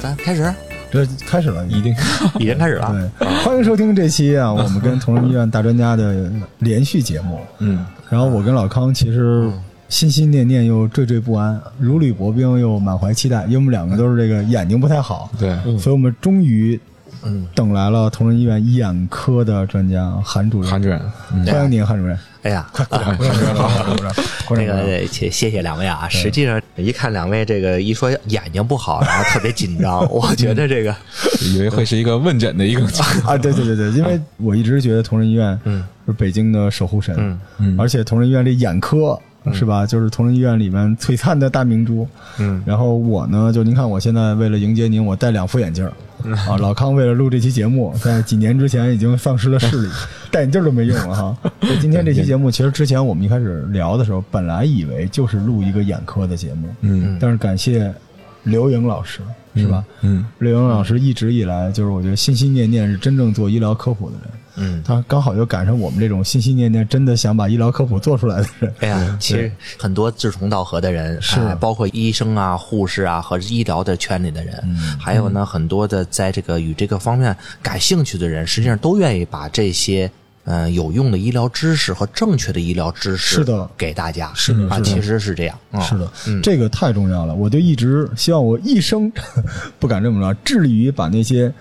咱开始，这开始了，一定 已经开始了。对，欢迎收听这期啊，我们跟同仁医院大专家的连续节目。嗯，然后我跟老康其实心心念念又惴惴不安，如履薄冰又满怀期待，因为我们两个都是这个眼睛不太好，对，所以我们终于嗯，等来了同仁医院眼科的专家韩主任。韩主任，嗯。欢迎您，韩主任。哎呀，鼓掌，鼓掌，鼓掌，鼓掌，鼓掌这个谢谢谢两位啊！实际上一看两位这个一说眼睛不好，然后特别紧张，我觉得这个以为会是一个问诊的一个，啊，对对对对，因为我一直觉得同仁医院嗯。是北京的守护神，嗯。嗯。而且同仁医院这眼科是吧，就是同仁医院里面璀璨的大明珠。嗯。然后我呢，就您看我现在为了迎接您，我戴两副眼镜儿啊。老康为了录这期节目，在几年之前已经丧失了视力，戴眼镜都没用了哈。所以今天这期节目，其实之前我们一开始聊的时候，本来以为就是录一个眼科的节目，嗯但是感谢刘颖老师，是吧？嗯刘颖老师一直以来就是我觉得心心念念是真正做医疗科普的人，嗯，他刚好又赶上我们这种心心念念真的想把医疗科普做出来的人。哎呀，其实很多志同道合的人，是。哎包括医生啊、护士啊和医疗的圈里的人，还有呢很多的在这个与这个方面感兴趣的人，实际上都愿意把这些。嗯，有用的医疗知识和正确的医疗知识是的。给大家。是的啊，其实是这样，啊是的，这个太重要了。我就一直希望我一生 不敢这么着，致力于把那些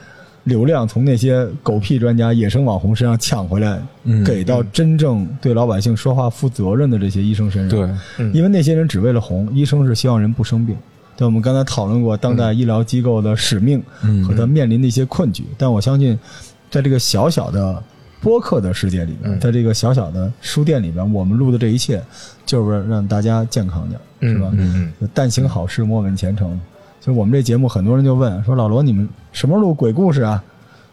流量从那些狗屁专家、野生网红身上抢回来，嗯给到真正对老百姓说话负责任的这些医生身上。对，因为那些人只为了红，医生是希望人不生病。对，我们刚才讨论过当代医疗机构的使命嗯和他面临的一些困局，但我相信，在这个小小的播客的世界里边，在这个小小的书店里边，我们录的这一切，就是让大家健康点，是吧？嗯嗯但行好事，莫问前程。就我们这节目，很多人就问说：“老罗，你们什么时候录鬼故事啊？”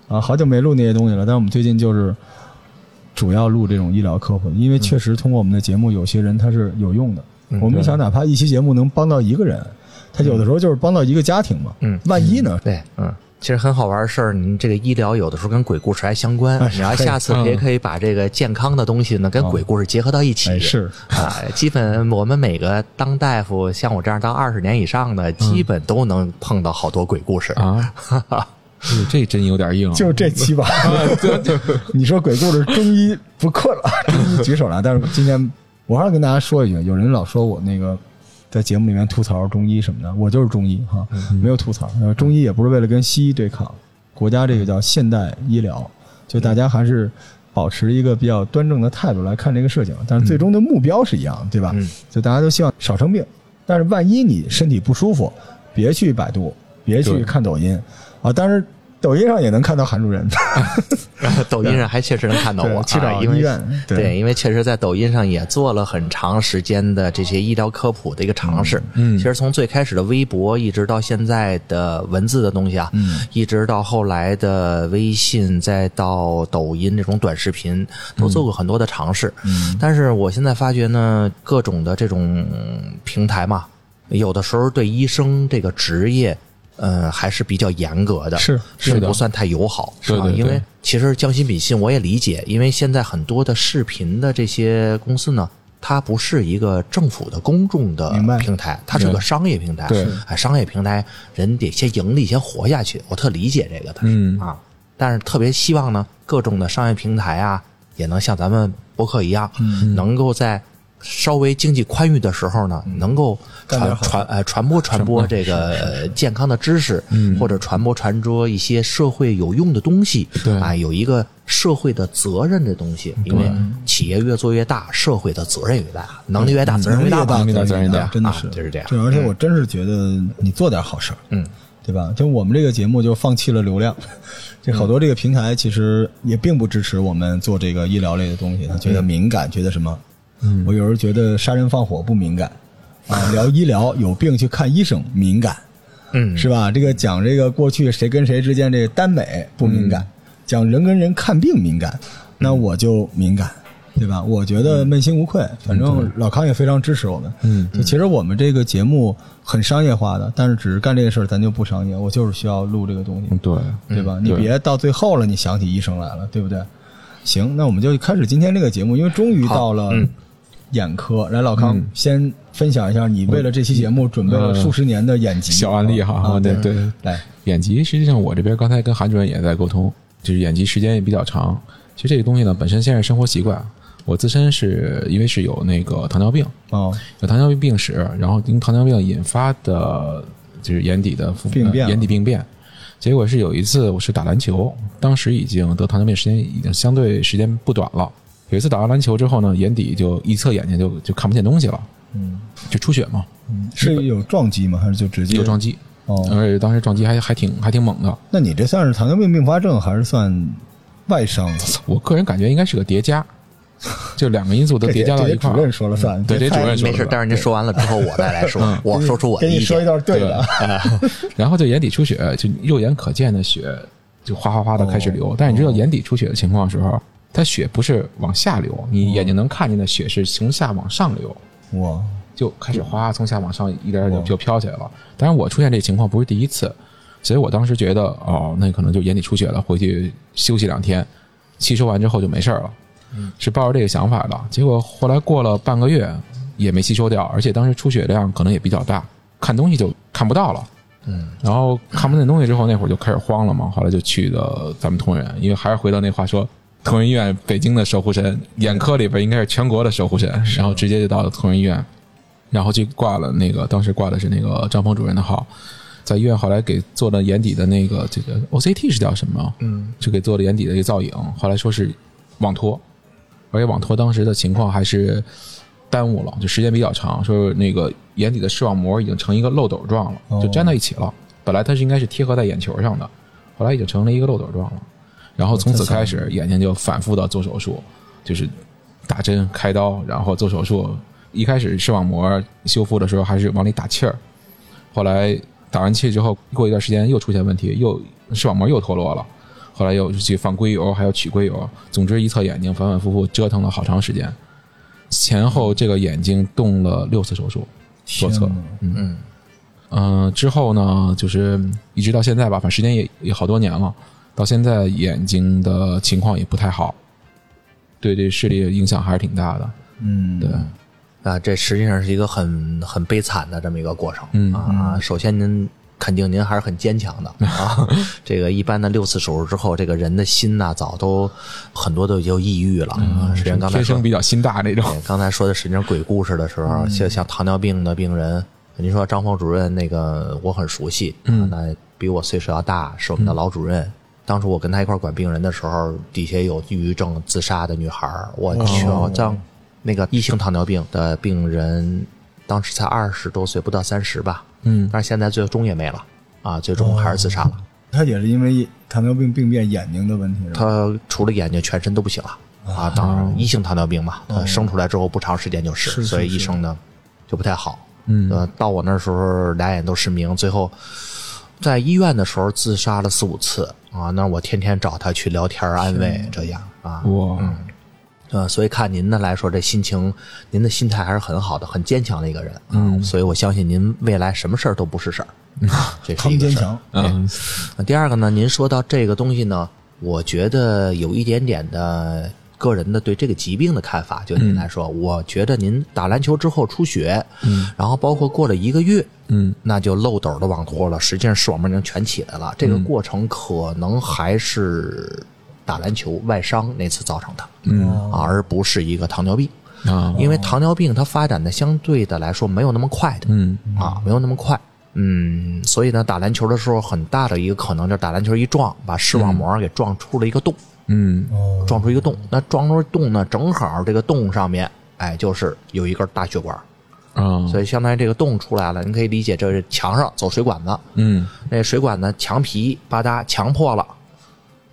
啊，好久没录那些东西了。但是我们最近就是主要录这种医疗科普，因为确实通过我们的节目，有些人他是有用的。我们想，哪怕一期节目能帮到一个人，他有的时候就是帮到一个家庭嘛。嗯万一呢？对，嗯，其实很好玩的事儿，您这个医疗有的时候跟鬼故事还相关哎，然后下次也可以把这个健康的东西呢跟鬼故事结合到一起。哎，是啊，基本我们每个当大夫，像我这样当二十年以上的，基本都能碰到好多鬼故事。啊，这 这真有点硬啊，就这期吧。你说鬼故事，中医不困了，中医举手了。但是今天我还是跟大家说一句，有人老说我那个在节目里面吐槽中医什么的，我就是中医哈，没有吐槽。呃中医也不是为了跟西医对抗，国家这个叫现代医疗，就大家还是。保持一个比较端正的态度来看这个事情，但是最终的目标是一样，对吧？嗯就大家都希望少生病，但是万一你身体不舒服，别去百度，别去看抖音啊。当然，抖音上也能看到韩主任，抖音上还确实能看到我，对去找啊因为医院对。对，因为确实在抖音上也做了很长时间的这些医疗科普的一个尝试。嗯其实从最开始的微博，一直到现在的文字的东西啊，嗯。一直到后来的微信，再到抖音这种短视频，都做过很多的尝试。嗯。但是我现在发觉呢，各种的这种平台嘛，有的时候对医生这个职业，呃，还是比较严格的，是是的不算太友好，是吧？因为其实将心比心，我也理解，因为现在很多的视频的这些公司呢。它不是一个政府的公众的平台，它是个商业平台。对哎，商业平台人得先盈利，先活下去。我特理解这个，它是、嗯啊，但是特别希望呢，各种的商业平台啊，也能像咱们博客一样，嗯能够在稍微经济宽裕的时候呢，能够传传呃传播传播这个呃健康的知识，嗯。或者传播传播一些社会有用的东西，对。啊，有一个社会的责任的东西，因为企业越做越大，社会的责任越大，能力越大，责任越大嘛，能力大责任越大真的是。啊就是这样。对，而且我真是觉得你做点好事儿，嗯，对吧？就我们这个节目就放弃了流量，这好多这个平台其实也并不支持我们做这个医疗类的东西，他觉得敏感，觉得什么？嗯我有时候觉得杀人放火不敏感，啊，聊医疗有病去看医生敏感，嗯，是吧？这个讲这个过去谁跟谁之间这个耽美不敏感，讲人跟人看病敏感，那我就敏感，对吧？我觉得问心无愧，反正老康也非常支持我们。嗯就其实我们这个节目很商业化的，但是只是干这个事儿，咱就不商业。我就是需要录这个东西，对，对吧？你别到最后了，你想起医生来了，对不对？行，那我们就开始今天这个节目，因为终于到了嗯眼科。来，老康，先分享一下你为了这期节目准备了数十年的眼疾小案例哈，啊，对对，对。来，眼疾实际上我这边刚才跟韩主任也在沟通，就是眼疾时间也比较长。其实这个东西呢，本身先是生活习惯。我自身是因为是有那个糖尿病，哦，有糖尿病病史，然后因糖尿病引发的就是眼底的病变呃眼底病变。结果是有一次我是打篮球，当时已经得糖尿病时间已经相对时间不短了。有一次打完篮球之后呢，眼底就一侧眼睛就就看不见东西了，嗯，就出血嘛，嗯是有撞击吗？还是就直接有撞击，哦，而且当时撞击还还挺还挺猛的。那你这算是糖尿病并发症，还是算外伤？我个人感觉应该是个叠加，就两个因素都叠加到一块儿这得主任。说了算，对这主任说没事，但是您说完了之后，我再来 说，我说出我的意给你说一见。段对的。然后就眼底出血，就肉眼可见的血就哗哗哗的开始流。但是你知道眼底出血的情况的时候，它血不是往下流，你眼睛能看见的血是从下往上流，哇，就开始哗从下往上一点点就就飘起来了。当然我出现这情况不是第一次，所以我当时觉得哦，那可能就眼底出血了，回去休息两天，吸收完之后就没事儿了。是抱着这个想法的，结果后来过了半个月也没吸收掉，而且当时出血量可能也比较大，看东西就看不到了。嗯，然后看不见东西之后，那会儿就开始慌了嘛。后来就去的咱们同仁，因为还是回到那话说，同仁医院北京的守护神，眼科里边应该是全国的守护神，然后直接就到了同仁医院，然后去挂了那个当时挂的是那个张峰主任的号，在医院后来给做了眼底的那个这个 OCT 是叫什么？嗯，就给做了眼底的一个造影，后来说是网脱，而且网脱当时的情况还是耽误了，就时间比较长，说那个眼底的视网膜已经成一个漏斗状了，就粘到一起了。本来它是应该是贴合在眼球上的，后来已经成了一个漏斗状了。然后从此开始，眼睛就反复的做手术，就是打针、开刀，然后做手术。一开始视网膜修复的时候还是往里打气儿，后来打完气之后，过一段时间又出现问题，又视网膜又脱落了。后来又去放硅油，还要取硅油。总之，一侧眼睛反反复复折腾了好长时间，前后这个眼睛动了六次手术，左侧。嗯嗯嗯、之后呢，就是一直到现在吧，反正时间也也好多年了。到现在眼睛的情况也不太好，对这视力的影响还是挺大的。嗯，对，啊，这实际上是一个很很悲惨的这么一个过程。嗯啊，首先您肯定您还是很坚强的 啊。这个一般的六次手术之后，这个人的心呐、早都很多都已经抑郁了。啊，实际上刚才说天生比较心大那种。对，刚才说的实际上鬼故事的时候，像像糖尿病的病人，您说张峰主任那个我很熟悉，嗯，那比我岁数要大，是我们的老主任。当初我跟他一块儿管病人的时候，底下有抑郁症自杀的女孩儿，我去，像那个一型糖尿病的病人，当时才二十多岁，不到三十吧，嗯，但是现在最终也没了啊，最终还是自杀了。他也是因为糖尿病病变眼睛的问题？他除了眼睛，全身都不行了。啊！当然，一型糖尿病嘛，他生出来之后不长时间就是，所以医生呢就不太好。嗯，呃，到我那时候俩眼都失明，最后在医院的时候自杀了四五次啊！那我天天找他去聊天安慰，这样啊，哇，呃，所以看您的来说，这心情，您的心态还是很好的，很坚强的一个人。嗯，所以我相信您未来什么事儿都不是事儿。这 是康一个事儿。坚强，嗯第二个呢，您说到这个东西呢，我觉得有一点点的个人的对这个疾病的看法，就您来说，我觉得您打篮球之后出血，嗯，然后包括过了一个月，嗯，那就漏斗的网脱了，实际上视网膜已经全起来了，这个过程可能还是打篮球外伤那次造成的，嗯。啊，而不是一个糖尿病。啊，因为糖尿病它发展的相对的来说没有那么快的，嗯。啊，没有那么快。嗯，所以呢，打篮球的时候，很大的一个可能就是打篮球一撞，把视网膜给撞出了一个洞，嗯撞出一个洞。那撞出洞呢，正好这个洞上面，哎，就是有一根大血管，啊，所以相当于这个洞出来了。你可以理解，这是墙上走水管子，嗯那水管子墙皮吧嗒墙破了，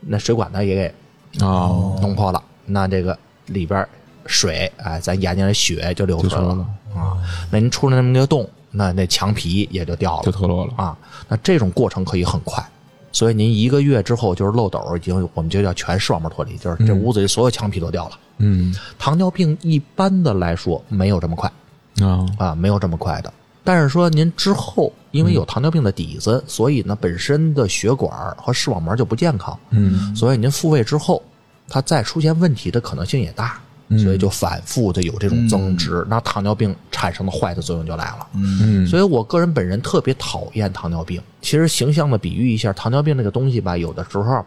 那水管子也给啊，弄破了，那这个里边水，哎，咱眼睛里血就流出来了就出来了啊。那您出了那么一个洞，那那墙皮也就掉了，就脱落了。啊。那这种过程可以很快，所以您一个月之后就是漏斗，已经我们就叫全视网膜脱离，就是这屋子里所有墙皮都掉了。嗯。糖尿病一般的来说没有这么快。啊，啊，没有这么快的。但是说您之后因为有糖尿病的底子，所以呢本身的血管和视网膜就不健康，嗯。所以您复位之后，它再出现问题的可能性也大，所以就反复的有这种增值，那糖尿病产生的坏的作用就来了。嗯所以我个人本人特别讨厌糖尿病。其实形象的比喻一下，糖尿病这个东西吧，有的时候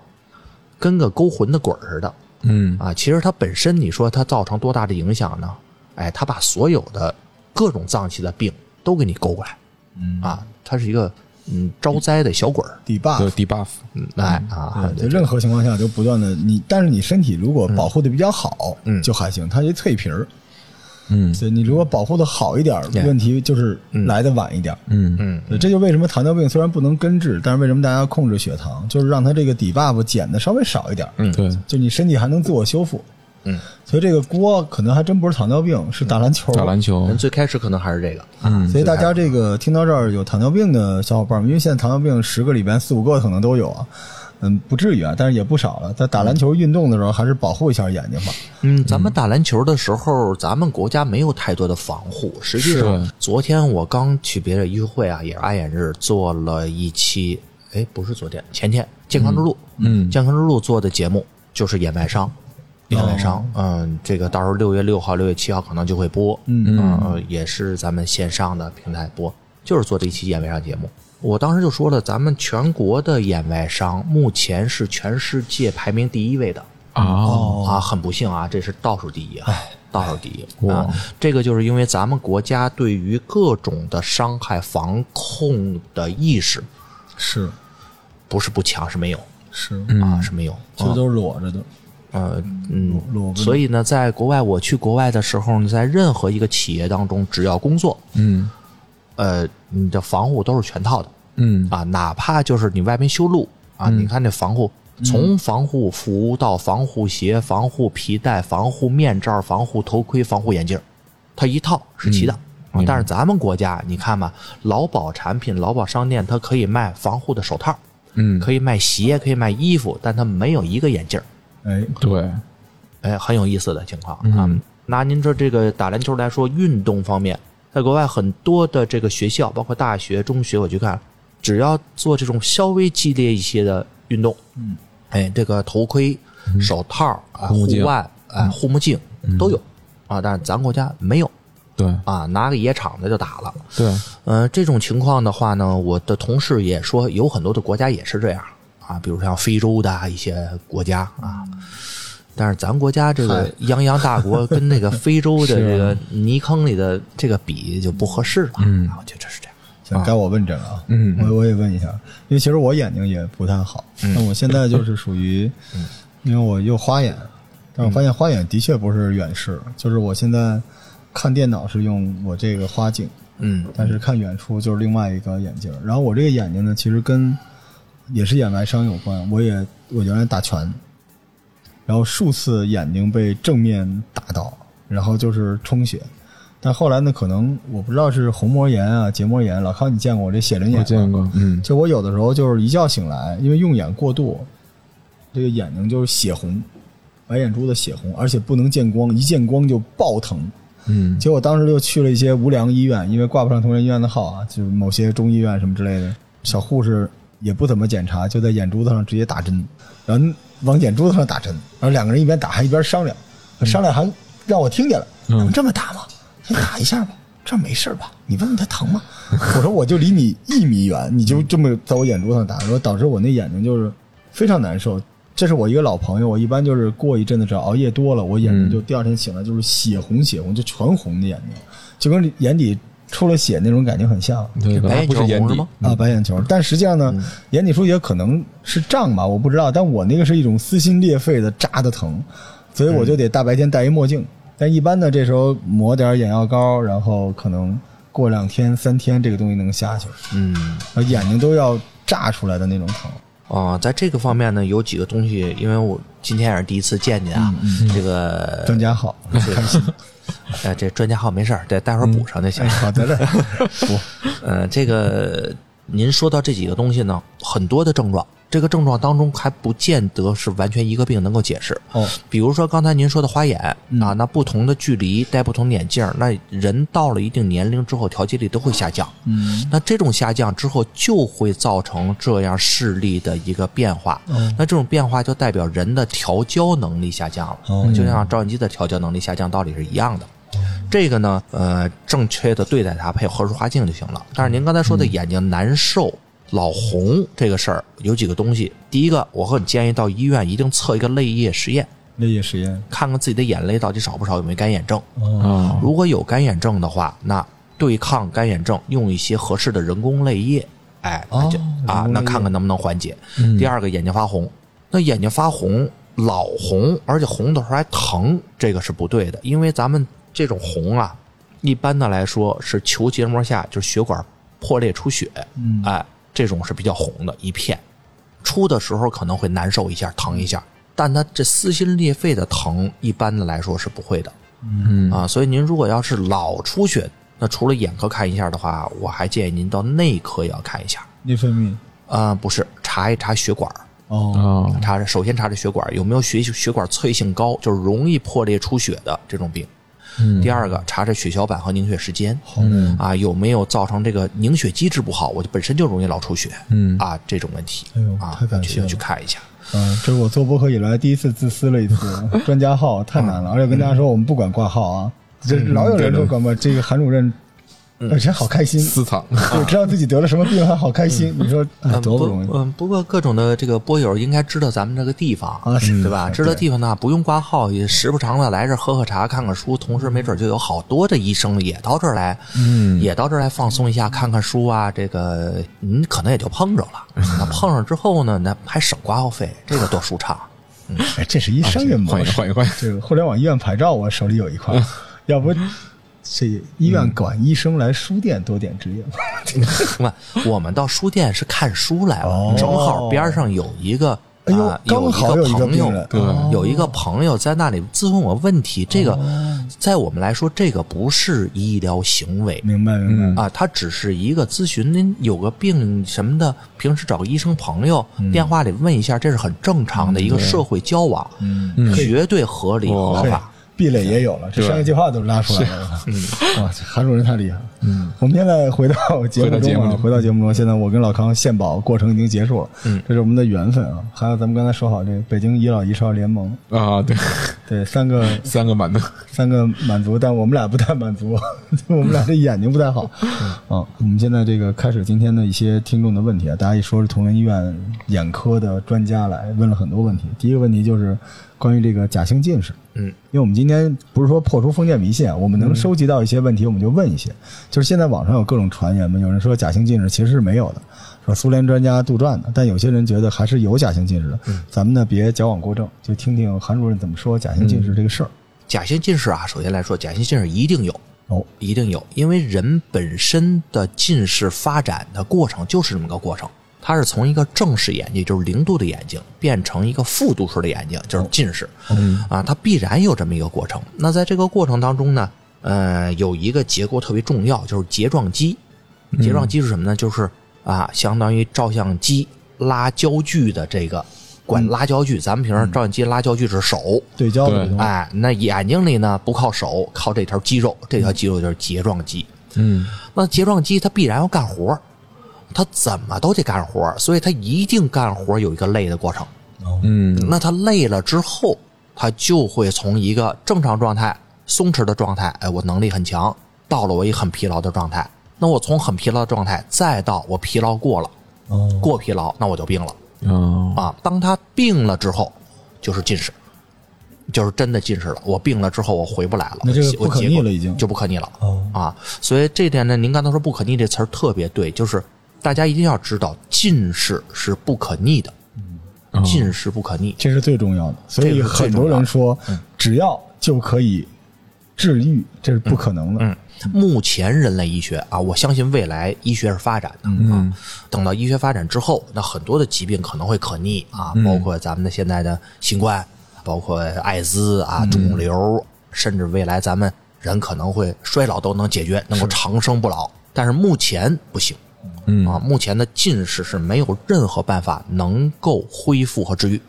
跟个勾魂的鬼似的嗯啊。其实它本身，你说它造成多大的影响呢？哎，它把所有的各种脏器的病都给你勾过来，嗯啊，它是一个嗯招灾的小鬼儿，就 debuff，debuff，嗯，哎啊，就任何情况下就不断的你，但是你身体如果保护的比较好，嗯。就还行，它一脆皮儿，嗯。所以你如果保护的好一点儿，问题就是来的晚一点。儿。嗯。嗯，这就为什么糖尿病虽然不能根治，但是为什么大家要控制血糖，就是让它这个 debuff 减的稍微少一点。儿，嗯。对，就你身体还能自我修复。嗯，所以这个锅可能还真不是糖尿病，是打篮球。打篮球。人，最开始可能还是这个，嗯所以大家这个听到这儿有糖尿病的小伙伴们，因为现在糖尿病十个里边四五个可能都有啊，嗯，不至于啊，但是也不少了。在打篮球运动的时候，还是保护一下眼睛吧。嗯，咱们打篮球的时候，咱们国家没有太多的防护。实际上，昨天我刚去别的医学会啊，也是爱眼日做了一期，哎，不是昨天，前天健康之路，嗯健康之路做的节目就是眼外伤，眼外伤，嗯，这个到时候六月六号、六月七号可能就会播，嗯。呃也是咱们线上的平台播，就是做这一期眼外伤节目。我当时就说了，咱们全国的眼外伤目前是全世界排名第一位的。啊，啊，很不幸啊，这是倒数第一啊，倒数第一。哇。啊。这个就是因为咱们国家对于各种的伤害防控的意识是。不是不强，是没有。是，啊，是没有。其实都是裸着的。呃嗯，所以呢，在国外我去国外的时候，你在任何一个企业当中，只要工作，嗯呃，你的防护都是全套的嗯啊，哪怕就是你外面修路啊，你看那防护。从防护服到防护鞋、防护皮带、防护面罩、防护头盔、防护眼镜，它一套是齐的。啊，但是咱们国家，你看吧，劳保产品、劳保商店，它可以卖防护的手套，嗯，可以卖鞋，可以卖衣服，但它没有一个眼镜儿。哎，对，哎，很有意思的情况啊。拿您这这个打篮球来说，运动方面，在国外很多的这个学校，包括大学、中学，我去看，只要做这种稍微激烈一些的运动，嗯，哎，这个头盔、手套啊、护腕、哎、护目镜都有啊，但是咱国家没有对。啊，拿个野场子就打了。对，呃，这种情况的话呢，我的同事也说，有很多的国家也是这样啊，比如像非洲的啊一些国家啊。但是咱国家这个泱泱大国 跟那个非洲的这个泥坑里的这个比就不合适了。嗯，我觉得是这样。行，该我问诊了啊。嗯我我也问一下，因为其实我眼睛也不太好，那我现在就是属于，因为我又花眼，但我发现花眼的确不是远视，就是我现在看电脑是用我这个花镜，嗯但是看远处就是另外一个眼镜。然后我这个眼睛呢，其实跟也是眼外伤有关。我也我原来打拳，然后数次眼睛被正面打到，然后就是充血。但后来呢，可能我不知道是虹膜炎啊、结膜炎。老康，你见过我这血淋眼吗？我见过，嗯就我有的时候就是一觉醒来，因为用眼过度，这个眼睛就是血红，白眼珠子血红，而且不能见光，一见光就爆疼。嗯结果当时就去了一些无良医院，因为挂不上同仁医院的号啊，就是某些中医院什么之类的，小护士也不怎么检查，就在眼珠子上直接打针，然后往眼珠子上打针，然后两个人一边打还一边商量，商量还让我听见了，嗯能这么打吗？先打一下吧，这没事吧？你问问他疼吗？我说我就离你一米远，你就这么在我眼珠子上打，说导致我那眼睛就是非常难受。这是我一个老朋友，我一般就是过一阵子，只要熬夜多了，我眼睛就第二天醒来就是血红血红，就全红的眼睛，就跟眼底出了血那种感觉很像。对，本来不是眼底白眼球吗啊，白眼球，但实际上呢，眼底出血可能是胀吧，我不知道，但我那个是一种撕心裂肺的扎的疼，所以我就得大白天戴一墨镜。但一般呢，这时候抹点眼药膏，然后可能过两天三天这个东西能下去，嗯呃眼睛都要炸出来的那种疼。啊，在这个方面呢，有几个东西，因为我今天也是第一次见您啊，这个专家好，开心。呃，这专家号没事儿，待待会儿补上就行了，。好的嘞，不，呃，这个您说到这几个东西呢，很多的症状这个症状当中还不见得是完全一个病能够解释。哦，比如说刚才您说的花眼啊，那不同的距离戴不同眼镜，那人到了一定年龄之后，调节力都会下降。嗯，那这种下降之后，就会造成这样视力的一个变化。那这种变化就代表人的调焦能力下降了，哦就像照相机的调焦能力下降道理是一样的。这个呢，呃，正确的对待它，配合舒滑镜就行了。但是您刚才说的眼睛难受、老红这个事儿，有几个东西。第一个，我和你建议到医院一定测一个泪液实验，泪液实验。看看自己的眼泪到底少不少，有没有干眼症。哦，啊，如果有干眼症的话，那对抗干眼症用一些合适的人工泪液，哎，那就、哦啊，那看看能不能缓解。第二个，眼睛发红，那眼睛发红，老红，而且红的时候还疼，这个是不对的，因为咱们这种红啊，一般的来说是球结膜下就是血管破裂出血，嗯哎，这种是比较红的一片，出的时候可能会难受一下，疼一下，但它这撕心裂肺的疼，一般的来说是不会的。嗯啊，所以您如果要是老出血，那除了眼科看一下的话，我还建议您到内科也要看一下。内分泌。啊、不是，查一查血管儿，哦，查，查首先查查血管有没有血血管脆性高，就是容易破裂出血的这种病。嗯。第二个，查查血小板和凝血时间，嗯。啊，有没有造成这个凝血机制不好，我就本身就容易老出血，嗯。啊，这种问题。哎呦啊太，感去谢了。去看一下。嗯，这是我做播客以来第一次自私了一次，专家号太难了，而且跟大家说我们不管挂号啊，这老有人说管不，这个韩主任，而且好开心，私藏，就知道自己得了什么病还好开心，你说哎嗯，不多不容易。嗯，不过各种的这个播友应该知道咱们这个地方，啊对。吧？知道地方呢，不用挂号，也时不常的来这儿喝喝茶、看看书，同时没准就有好多的医生也到这儿来，嗯。也到这儿来放松一下，看看书啊。这个你可能也就碰着了，那碰上之后呢，那还省挂号费，这个多舒畅。哎，这是一商业模式，换一换一换，这个互联网医院牌照我手里有一块，要不这医院管医生来书店多点职业吗？不，我们到书店是看书来了，哦正好边上有一个。哎呦啊，刚好有一个朋友，有一个朋友在那里咨询我问题。这个，在我们来说，这个不是医疗行为明白明白。啊，他只是一个咨询。您有个病什么的，平时找个医生朋友，电话里问一下，这是很正常的一个社会交往，嗯，绝对合理合嘿法。壁垒也有了，这商业计划都拉出来了。嗯，哇，这韩主任太厉害了。嗯，我们现在回到节目中啊，回到节目回到节目中，现在我跟老康献宝过程已经结束了。嗯，这是我们的缘分啊。还有咱们刚才说好这个北京遗老遗少联盟，啊，对，对，三个 三个满足，三个满足，但我们俩不太满足，我们俩这眼睛不太好。啊，我们现在这个开始今天的一些听众的问题啊，大家一说是同仁医院眼科的专家来问了很多问题。第一个问题就是关于这个假性近视。嗯，因为我们今天不是说破除封建迷信啊，我们能收集到一些问题，我们就问一些。就是现在网上有各种传言嘛，有人说假性近视其实是没有的，说苏联专家杜撰的，但有些人觉得还是有假性近视的。咱们呢别矫枉过正，就听听韩主任怎么说假性近视这个事儿。假性近视啊，首先来说，假性近视一定有，哦，一定有，因为人本身的近视发展的过程就是这么个过程，它是从一个正视眼睛，就是零度的眼睛，变成一个负度数的眼睛，就是近视。嗯啊，它必然有这么一个过程。那在这个过程当中呢，呃，有一个结构特别重要，就是睫状肌。睫状肌是什么呢？就是啊，相当于照相机拉焦距的这个管拉焦距。咱们平时照相机拉焦距是手，对焦的。哎，那眼睛里呢不靠手，靠这条肌肉，这条肌肉就是睫状肌。嗯那睫状肌它必然要干活儿，它怎么都得干活儿，所以它一定干活儿有一个累的过程。嗯那它累了之后，它就会从一个正常状态、松弛的状态，哎，我能力很强，到了我一很疲劳的状态。那我从很疲劳的状态，再到我疲劳过了，哦，过疲劳，那我就病了啊啊。当他病了之后，就是近视，就是真的近视了。我病了之后，我回不来了，那这个不可逆了已经就不可逆了。哦啊，所以这点呢，您刚才说不可逆这词儿特别对，就是大家一定要知道，近视是不可逆的，近视不可逆。这是最重要的。所以很多人说，只要就可以治愈，这是不可能的。嗯，目前人类医学啊，我相信未来医学是发展的啊。等到医学发展之后，那很多的疾病可能会可逆啊，包括咱们的现在的新冠，包括艾滋啊、肿瘤，甚至未来咱们人可能会衰老都能解决，能够长生不老。但是目前不行嗯啊，目前的近视是没有任何办法能够恢复和治愈。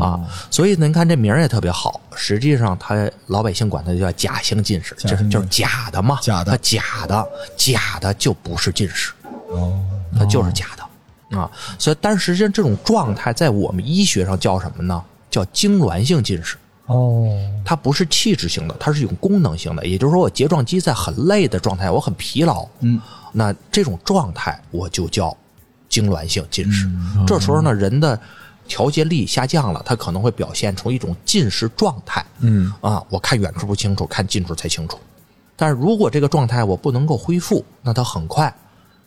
啊，所以，您看这名儿也特别好。实际上，他老百姓管它叫假性近视，就是就是假的嘛，假的它假的，假的就不是近视，哦，它就是假的啊。所以，但是实际上这种状态在我们医学上叫什么呢？叫痉挛性近视。哦，它不是器质性的，它是一种功能性的。也就是说，我睫状肌在很累的状态，我很疲劳，嗯，那这种状态我就叫痉挛性近视。这时候呢，人的调节力下降了，它可能会表现出一种近视状态。嗯啊，我看远处不清楚，看近处才清楚。但是如果这个状态我不能够恢复，那它很快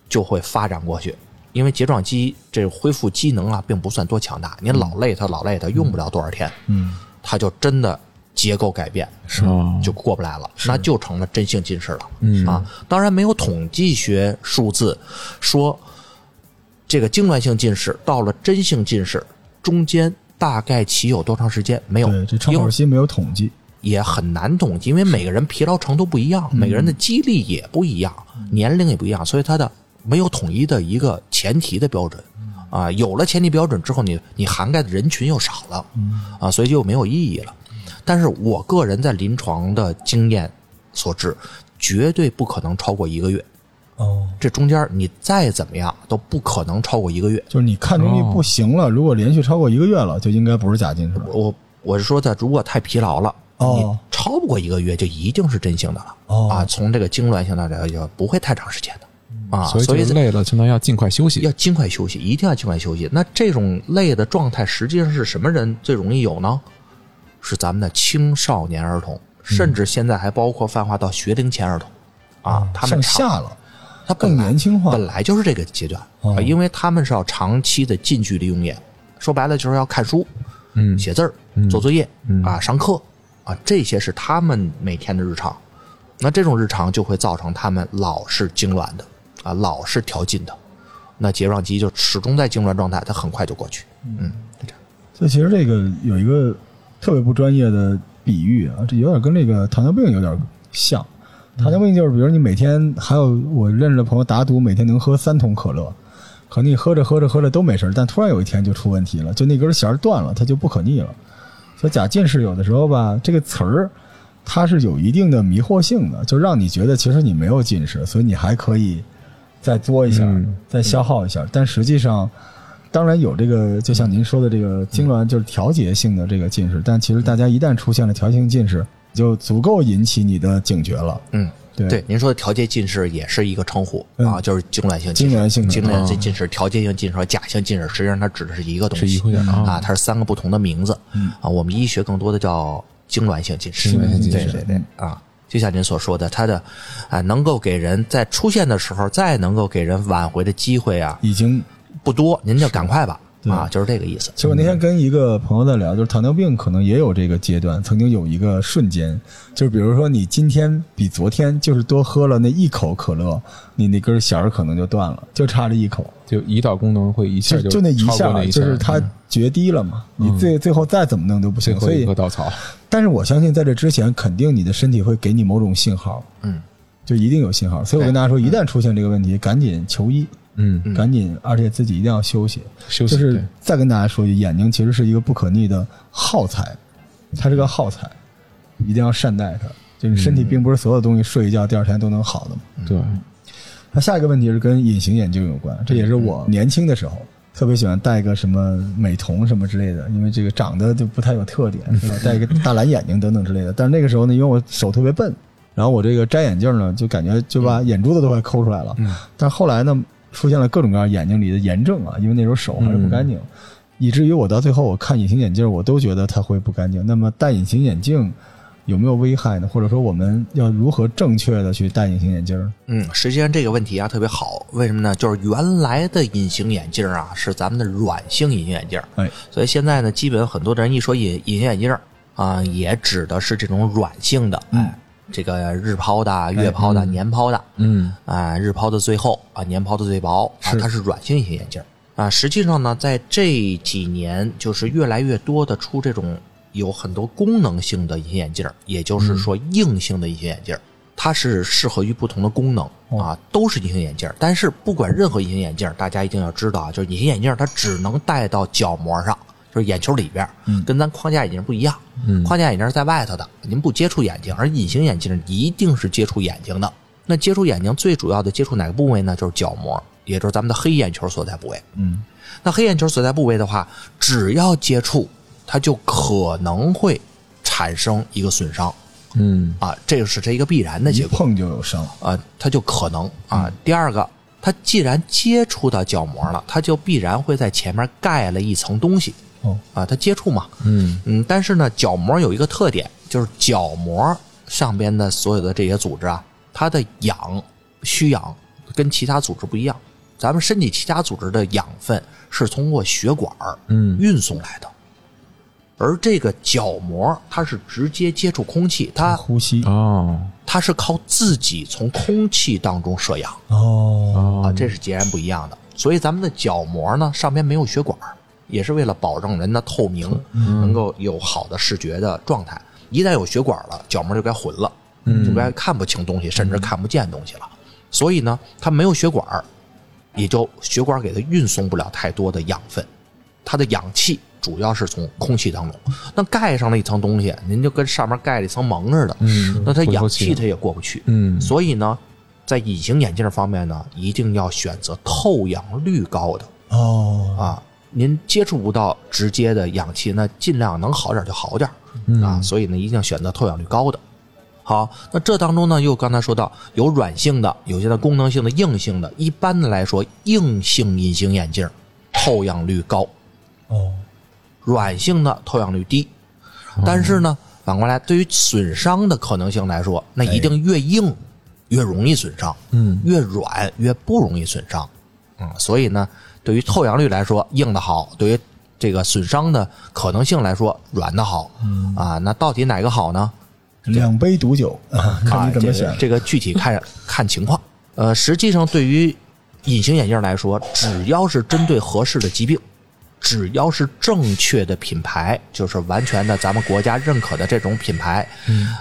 就会发展过去。因为睫状肌这恢复机能啊，并不算多强大，你老累它老累它用不了多少天，嗯，它就真的结构改变，是啊就过不来了，那就成了真性近视了。嗯啊，当然没有统计学数字说这个痉挛性近视到了真性近视中间大概骑有多长时间？没有，对，这窗口期没有统计，也很难统计，因为每个人疲劳程度不一样，每个人的肌力也不一样，年龄也不一样，所以它的没有统一的一个前提的标准。啊，有了前提标准之后，你你涵盖的人群又少了，啊，所以就没有意义了。但是我个人在临床的经验所致，绝对不可能超过一个月。哦，这中间你再怎么样都不可能超过一个月。就是你看中医不行了，如果连续超过一个月了，就应该不是假近视了。我我是说的，如果太疲劳了，哦你超不过一个月就一定是真性的了。哦啊，从这个痉挛性的来讲，不会太长时间的。啊，所以累了，就能要尽快休息。要尽快休息，一定要尽快休息。那这种累的状态，实际上是什么人最容易有呢？是咱们的青少年儿童，甚至现在还包括泛化到学龄前儿童啊，他们下了，他更年轻化本来就是这个阶段哦啊，因为他们是要长期的近距离用眼，说白了就是要看书、嗯写字儿、做作业啊、上课啊，这些是他们每天的日常。那这种日常就会造成他们老是痉挛的啊，老是调近的，那睫状肌就始终在痉挛状态，它很快就过去。嗯，就这样。所以其实这个有一个特别不专业的比喻啊，这有点跟那个糖尿病有点像。糖尿病就是，比如你每天还有我认识的朋友打赌，每天能喝三桶可乐，可能你喝着喝着喝着都没事儿但突然有一天就出问题了，就那根弦儿断了，它就不可逆了。所以假近视有的时候吧，这个词儿它是有一定的迷惑性的，就让你觉得其实你没有近视，所以你还可以再作一下，嗯再消耗一下，但实际上。当然有这个，就像您说的这个痉挛，就是调节性的这个近视。但其实大家一旦出现了调节性近视，就足够引起你的警觉了。嗯，对。对，您说的调节近视也是一个称呼嗯。啊，就是痉挛性近视、痉挛性痉挛性啊近视、调节性近视和假性近视，实际上它指的是一个东西，是一啊啊，它是三个不同的名字。啊。我们医学更多的叫痉挛性近视，痉挛性近视。对对对。啊。就像您所说的，它的啊，能够给人在出现的时候，再能够给人挽回的机会啊，已经，不多，您就赶快吧，啊，就是这个意思。其实我那天跟一个朋友在聊，就是糖尿病可能也有这个阶段，曾经有一个瞬间，就是比如说你今天比昨天就是多喝了那一口可乐，你那根弦儿可能就断了，就差这一口。就胰岛功能会一下就就那一下，就是它决堤了嘛，你最最后再怎么弄都不行。最后一所以稻草。但是我相信，在这之前，肯定你的身体会给你某种信号，嗯，就一定有信号。所以我跟大家说，一旦出现这个问题，赶紧求医，嗯，赶紧，而且自己一定要休息。休息就是再跟大家说一句，眼睛其实是一个不可逆的耗材，它是个耗材，一定要善待它。就是身体并不是所有东西睡一觉第二天都能好的嘛。对，那下一个问题是跟隐形眼镜有关，这也是我年轻的时候特别喜欢戴个什么美瞳什么之类的，因为这个长得就不太有特点，是吧？戴一个大蓝眼睛等等之类的。但是那个时候呢，因为我手特别笨，然后我这个摘眼镜呢，就感觉就把眼珠子都快抠出来了。嗯但后来呢，出现了各种各样眼睛里的炎症啊，因为那时候手还是不干净，以至于我到最后我看隐形眼镜，我都觉得它会不干净。那么戴隐形眼镜有没有危害呢？或者说我们要如何正确的去戴隐形眼镜儿？嗯，实际上这个问题啊特别好，为什么呢？就是原来的隐形眼镜啊是咱们的软性隐形眼镜，哎，所以现在呢，基本很多的人一说隐隐形眼镜啊，也指的是这种软性的，哎，这个日抛的、月抛的、年抛的，嗯。啊，日抛的最厚啊，年抛的最薄啊，它是软性隐形眼镜啊。实际上呢，在这几年，就是越来越多的出这种有很多功能性的隐形眼镜，也就是说硬性的隐形眼镜它是适合于不同的功能啊，都是隐形眼镜。但是不管任何隐形眼镜，大家一定要知道啊，就是隐形眼镜它只能戴到角膜上，就是眼球里边，跟咱框架眼镜不一样。框架眼镜是在外头的，您不接触眼睛，而隐形眼镜一定是接触眼睛的。那接触眼睛最主要的接触哪个部位呢？就是角膜，也就是咱们的黑眼球所在部位。嗯，那黑眼球所在部位的话，只要接触，它就可能会产生一个损伤。嗯啊，这个是这一个必然的一结果碰就有伤。啊，它就可能啊。第二个，它既然接触到角膜了，它就必然会在前面盖了一层东西哦，啊，它接触嘛，嗯。嗯。但是呢，角膜有一个特点，就是角膜上边的所有的这些组织啊，它的氧需氧跟其他组织不一样。咱们身体其他组织的养分是通过血管儿嗯。运送来的，而这个角膜它是直接接触空气，它呼吸。哦。它是靠自己从空气当中摄氧。哦，啊，这是截然不一样的。所以咱们的角膜呢，上边没有血管，也是为了保证人的透明，能够有好的视觉的状态。一旦有血管了，角膜就该混了，就该看不清东西，甚至看不见东西了。所以呢，它没有血管，也就血管给它运送不了太多的养分，它的氧气主要是从空气当中。那盖上了一层东西，您就跟上面盖了一层蒙似的，嗯那它氧气它也过不去。嗯所以呢，在隐形眼镜方面呢，一定要选择透氧率高的哦，啊。您接触不到直接的氧气，那尽量能好点就好点啊。所以呢，一定要选择透氧率高的。好，那这当中呢，又刚才说到有软性的，有些的功能性的、硬性的。一般的来说，硬性隐形眼镜透氧率高，哦，软性的透氧率低。但是呢，反过来，对于损伤的可能性来说，那一定越硬越容易损伤，嗯越软越不容易损伤。嗯，所以呢，对于透氧率来说，硬的好；对于这个损伤的可能性来说，软的好。啊，那到底哪个好呢？两杯毒酒啊，看你怎么选个。这个具体看 看情况。呃，实际上对于隐形眼镜来说，只要是针对合适的疾病，只要是正确的品牌，就是完全的咱们国家认可的这种品牌，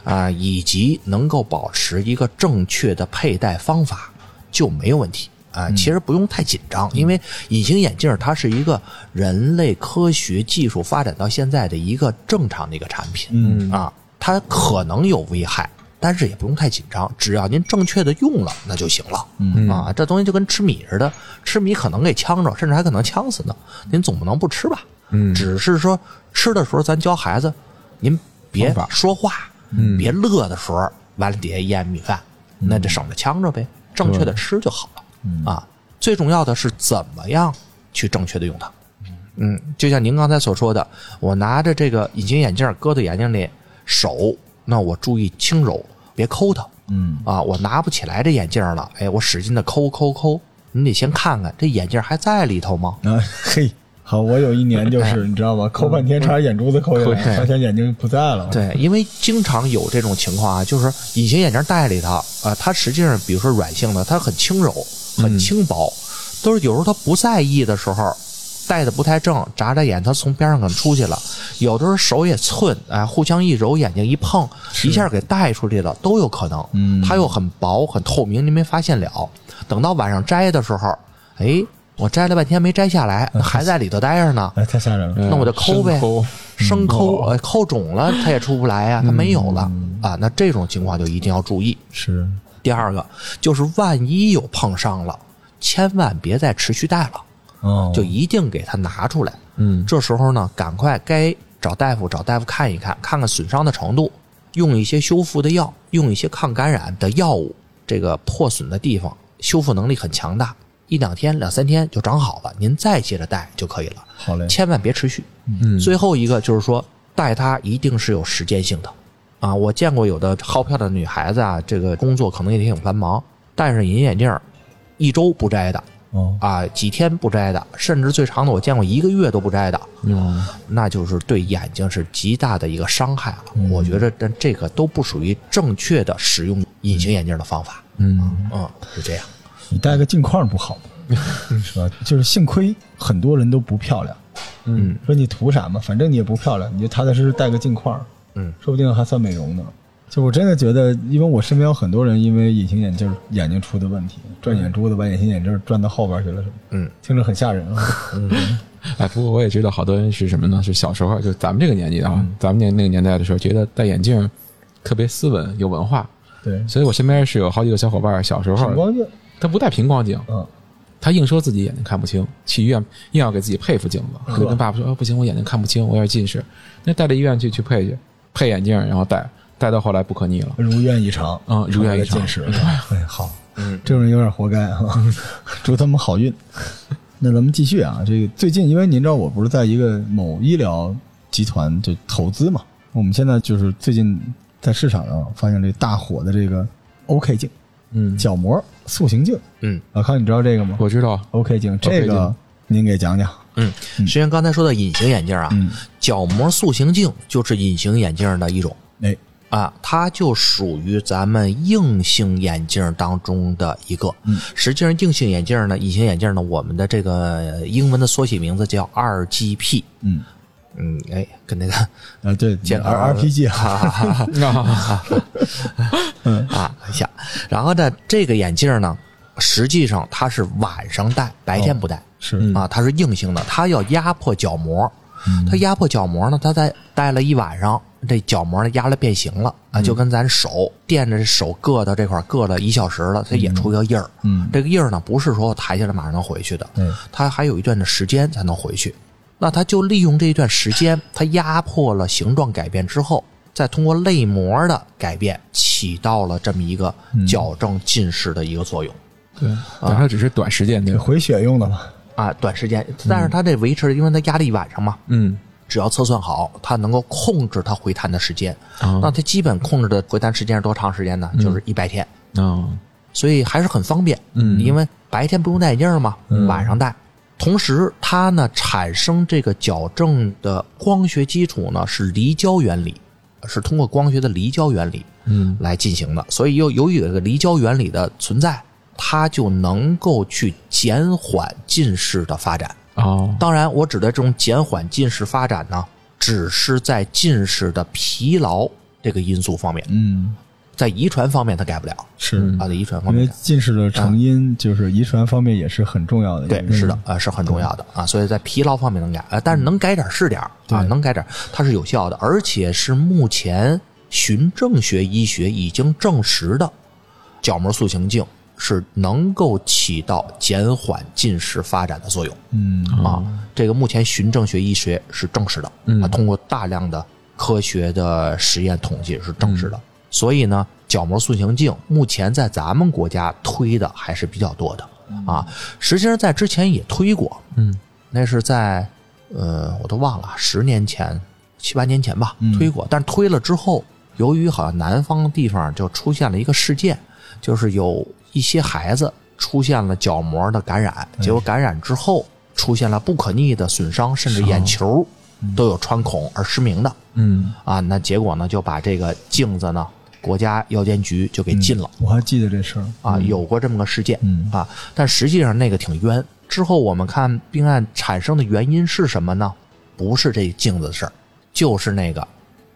啊、以及能够保持一个正确的佩戴方法，就没有问题。啊，其实不用太紧张，因为隐形眼镜它是一个人类科学技术发展到现在的一个正常的一个产品。嗯啊，它可能有危害，但是也不用太紧张，只要您正确的用了，那就行了。嗯啊，这东西就跟吃米似的，吃米可能给呛着，甚至还可能呛死呢。您总不能不吃吧？嗯只是说吃的时候，咱教孩子，您别说话，嗯别乐的时候完了底下咽米饭，那就省着呛着呗，正确的吃就好了。啊，最重要的是怎么样去正确的用它。嗯，就像您刚才所说的，我拿着这个隐形眼镜搁在眼睛里，手那我注意轻柔，别抠它。嗯啊，我拿不起来这眼镜了，哎，我使劲的抠抠抠，你得先看看这眼镜还在里头吗？啊，嘿，好，我有一年就是你知道吧，抠半天，差点眼珠子抠下来，发现眼睛不在了。对，因为经常有这种情况啊，就是隐形眼镜戴里头啊，它实际上比如说软性的，它很轻柔、很轻薄，都是有时候他不在意的时候。戴的不太正，眨眨眼，他从边上可能出去了。有的时候手也寸，哎，互相一揉，眼睛一碰，一下给带出去了，都有可能。嗯它又很薄很透明，您没发现了。等到晚上摘的时候，哎，我摘了半天没摘下来，还在里头待着呢。哎，太吓人了。那我就抠呗抠生抠，抠肿了，它也出不来呀、它没有了、啊。那这种情况就一定要注意。是，第二个就是万一有碰伤了，千万别再持续戴了，哦，就一定给它拿出来。嗯这时候呢，赶快该找大夫，找大夫看一看，看看损伤的程度，用一些修复的药，用一些抗感染的药物，这个破损的地方修复能力很强大，一两天、两三天就长好了，您再接着戴就可以了。好嘞。千万别持续。嗯最后一个就是说，戴它一定是有时间性的啊。我见过有的好漂亮的女孩子啊，这个工作可能也挺繁忙，戴上隐形眼镜儿，一周不摘的哦，啊，几天不摘的，甚至最长的我见过一个月都不摘的，嗯那就是对眼睛是极大的一个伤害了。我觉得这这个都不属于正确的使用隐形眼镜的方法。嗯嗯，是这样。你戴个镜框不好吗？是吧？就是幸亏很多人都不漂亮。嗯说你图啥嘛？反正你也不漂亮，你就踏踏实实戴个镜框，嗯，说不定还算美容呢。就我真的觉得，因为我身边有很多人因为隐形眼镜眼睛出的问题，转眼珠子把隐形眼镜转到后边去了，什么，嗯，听着很吓人啊。嗯。哎，不过我也知道好多人是什么呢？是小时候就咱们这个年纪啊，咱们年那个年代的时候，觉得戴眼镜特别斯文有文化，对，所以我身边是有好几个小伙伴，小时候平光镜，他不戴平光镜，嗯，他硬说自己眼睛看不清，去医院硬要给自己配副镜子，就跟爸爸说：“哦，不行，我眼睛看不清，我有点近视。”那带到医院去去配去，配眼镜，然后戴，戴到后来不可逆了。如愿以偿啊如愿以偿。哎，好，嗯，这种人有点活该哈，祝他们好运。那咱们继续啊，这个最近因为您知道我不是在一个某医疗集团就投资嘛，我们现在就是最近在市场上发现这大火的这个 OK 镜，嗯，角膜塑形镜。嗯老康，你知道这个吗我知道，？OK 镜，这个您给讲讲。嗯，实际上刚才说的隐形眼镜啊，嗯角膜塑形镜就是隐形眼镜的一种哎，啊，它就属于咱们硬性眼镜当中的一个。嗯，实际上硬性眼镜呢，隐形眼镜呢，我们的这个英文的缩写名字叫 RGP。嗯，嗯，哎，跟那个啊，对 见，R R P G 啊，啊，啊下，然后呢，这个眼镜呢，实际上它是晚上戴，白天不戴。是啊，它是硬性的，它要压迫角膜。它压迫角膜呢，它在待了一晚上，这角膜呢压了变形了啊，就跟咱手垫着手硌到这块儿硌了一小时了，它也出个印儿。嗯这个印儿呢，不是说抬起来马上能回去的，对它还有一段的时间才能回去。那它就利用这一段时间，它压迫了形状改变之后，再通过泪膜的改变，起到了这么一个矫正近视的一个作用。对，但它只是短时间内，回血用的嘛。啊，短时间，但是它这维持，因为它压了一晚上嘛，嗯，只要测算好，它能够控制它回弹的时间。啊那它基本控制的回弹时间是多长时间呢？就是一百天，嗯，所以还是很方便。嗯因为白天不用戴眼镜了嘛，晚上戴。同时，它呢产生这个矫正的光学基础呢是离焦原理，是通过光学的离焦原理嗯来进行的。所以又由于有这个离焦原理的存在，它就能够去减缓近视的发展。哦，当然，我指的这种减缓近视发展呢，只是在近视的疲劳这个因素方面，嗯，在遗传方面它改不了是啊，在遗传方面因为。近视的成因就是遗传方面也是很重要的。对，是的，啊，是很重要的啊，所以在疲劳方面能改，啊，但是能改点儿是点儿啊，对能改点儿，它是有效的，而且是目前循证学医学已经证实的，角膜塑形镜是能够起到减缓近视发展的作用。嗯。啊，这个目前循证学医学是证实的，啊，通过大量的科学的实验统计是证实的。所以呢，角膜塑形镜目前在咱们国家推的还是比较多的。啊。实际上在之前也推过，嗯，那是在呃我都忘了，十年前、七八年前吧推过，但是推了之后，由于好像南方地方就出现了一个事件，就是有一些孩子出现了角膜的感染，结果感染之后出现了不可逆的损伤，甚至眼球都有穿孔而失明的嗯啊。那结果呢，就把这个镜子呢，国家药监局就给禁了。我还记得这事儿。啊，有过这么个事件，嗯啊，但实际上那个挺冤。之后我们看病案产生的原因是什么呢？不是这镜子的事儿，就是那个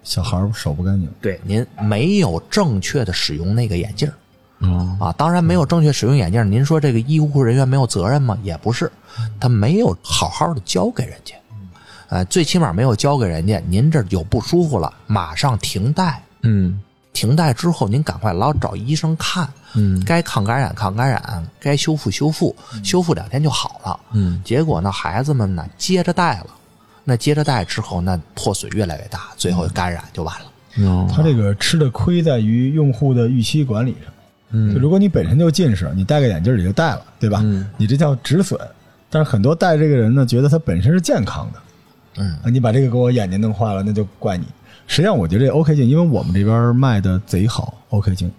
小孩儿手不干净，对您没有正确的使用那个眼镜啊。当然，没有正确使用眼镜，您说这个医护人员没有责任吗？也不是，他没有好好的教给人家，呃，最起码没有教给人家。您这有不舒服了，马上停戴。嗯停戴之后，您赶快老找医生看，嗯该抗感染抗感染，该修复修复，修复两天就好了。嗯结果呢，孩子们呢接着戴了，那接着戴之后，那破损越来越大，最后感染就完了。嗯，他这个吃的亏在于用户的预期管理上。嗯就如果你本身就近视，你戴个眼镜儿你就戴了，对吧？嗯你这叫止损。但是很多戴这个人呢，觉得他本身是健康的，嗯啊，你把这个给我眼睛弄坏了，那就怪你。实际上，我觉得这 OK 镜，因为我们这边卖的贼好，OK 镜，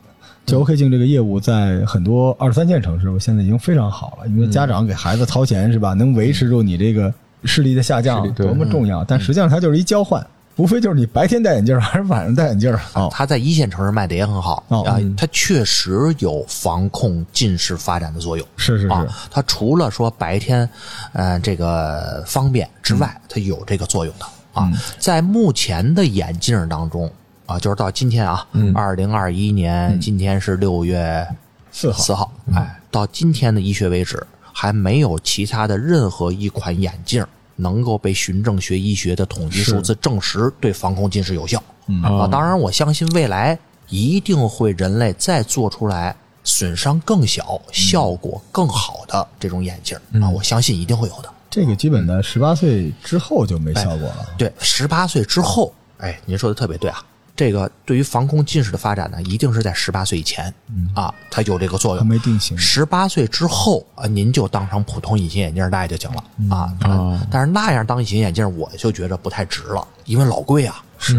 就 OK 镜这个业务在很多二三线城市，我现在已经非常好了。因为家长给孩子掏钱是吧，能维持住你这个视力的下降多么重要。但实际上它就是一交换，无非就是你白天戴眼镜还是晚上戴眼镜啊。哦，它在一线城市卖的也很好哦啊，它确实有防控近视发展的作用。是是是啊，它除了说白天，呃，这个方便之外，它有这个作用的啊。在目前的眼镜当中啊，就是到今天啊，二零二一年，今天是六月四号四号，哎，到今天的医学为止，还没有其他的任何一款眼镜能够被循证学医学的统计数字证实对防控近视有效。啊，当然，我相信未来一定会人类再做出来损伤更小、效果更好的这种眼镜啊，我相信一定会有的。这个基本在十八岁之后就没效果了。对，十八岁之后，哎，您说的特别对啊。这个对于防控近视的发展呢，一定是在十八岁以前啊，它有这个作用。还没定型。十八岁之后啊，您就当成普通隐形眼镜戴就行了啊。但是那样当隐形眼镜，我就觉得不太值了，因为老贵啊。是，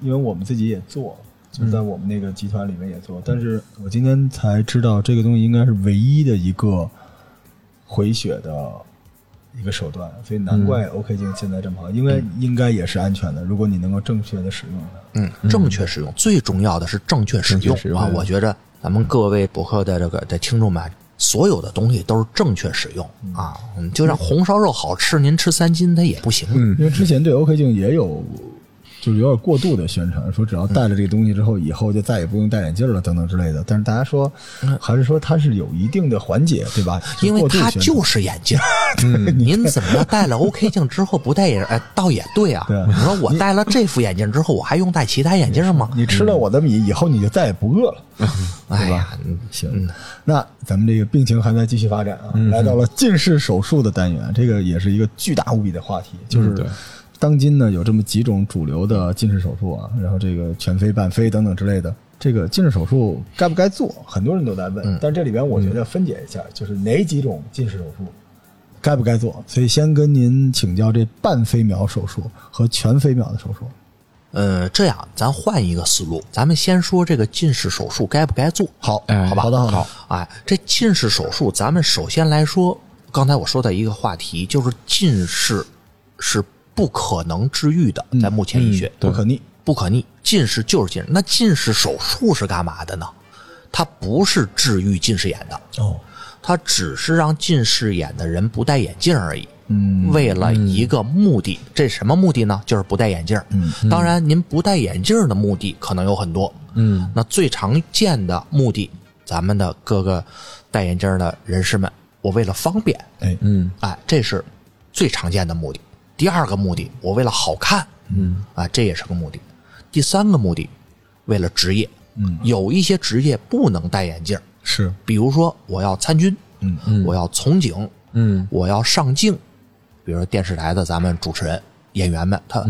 因为我们自己也做，就在我们那个集团里面也做。但是我今天才知道，这个东西应该是唯一的一个回血的。一个手段，所以难怪 OK 镜现在这么好，因为应该也是安全的。如果你能够正确的使用它，嗯，正确使用，最重要的是正确使用啊！我觉着咱们各位博客的这个的听众们，所有的东西都是正确使用啊！就像红烧肉好吃，您吃三斤它也不行。嗯，因为之前对 OK 镜也有。就是有点过度的宣传，说只要戴了这个东西之后，以后就再也不用戴眼镜了，等等之类的。但是大家说，还是说它是有一定的缓解，对吧？因为它就是眼镜。您怎么戴了 OK 镜之后不戴眼？哎，倒也对啊。你说我戴了这副眼镜之后，我还用戴其他眼镜吗？你吃了我的米以后，你就再也不饿了，对吧？行，那咱们这个病情还在继续发展啊，来到了近视手术的单元，这个也是一个巨大无比的话题，就是。当今呢，有这么几种主流的近视手术啊，然后这个全飞、半飞等等之类的，这个近视手术该不该做？很多人都在问。但这里边我觉得分解一下，就是哪几种近视手术该不该做？所以先跟您请教这半飞秒手术和全飞秒的手术。呃，这样咱换一个思路，咱们先说这个近视手术该不该做？好，好吧，好的，好。哎，这近视手术，咱们首先来说，刚才我说的一个话题就是近视是。不可能治愈的，在目前医学不可逆，不可逆。近视就是近视，那近视手术是干嘛的呢？它不是治愈近视眼的哦，它只是让近视眼的人不戴眼镜而已。嗯，为了一个目的，这什么目的呢？就是不戴眼镜。嗯，当然，您不戴眼镜的目的可能有很多。嗯，那最常见的目的，咱们的各个戴眼镜的人士们，我为了方便。哎，嗯，哎，这是最常见的目的。第二个目的，我为了好看，嗯。啊，这也是个目的。第三个目的，为了职业，嗯，有一些职业不能戴眼镜，是，比如说我要参军，嗯。嗯，我要从警，嗯，我要上镜，比如说电视台的咱们主持人、演员们，他，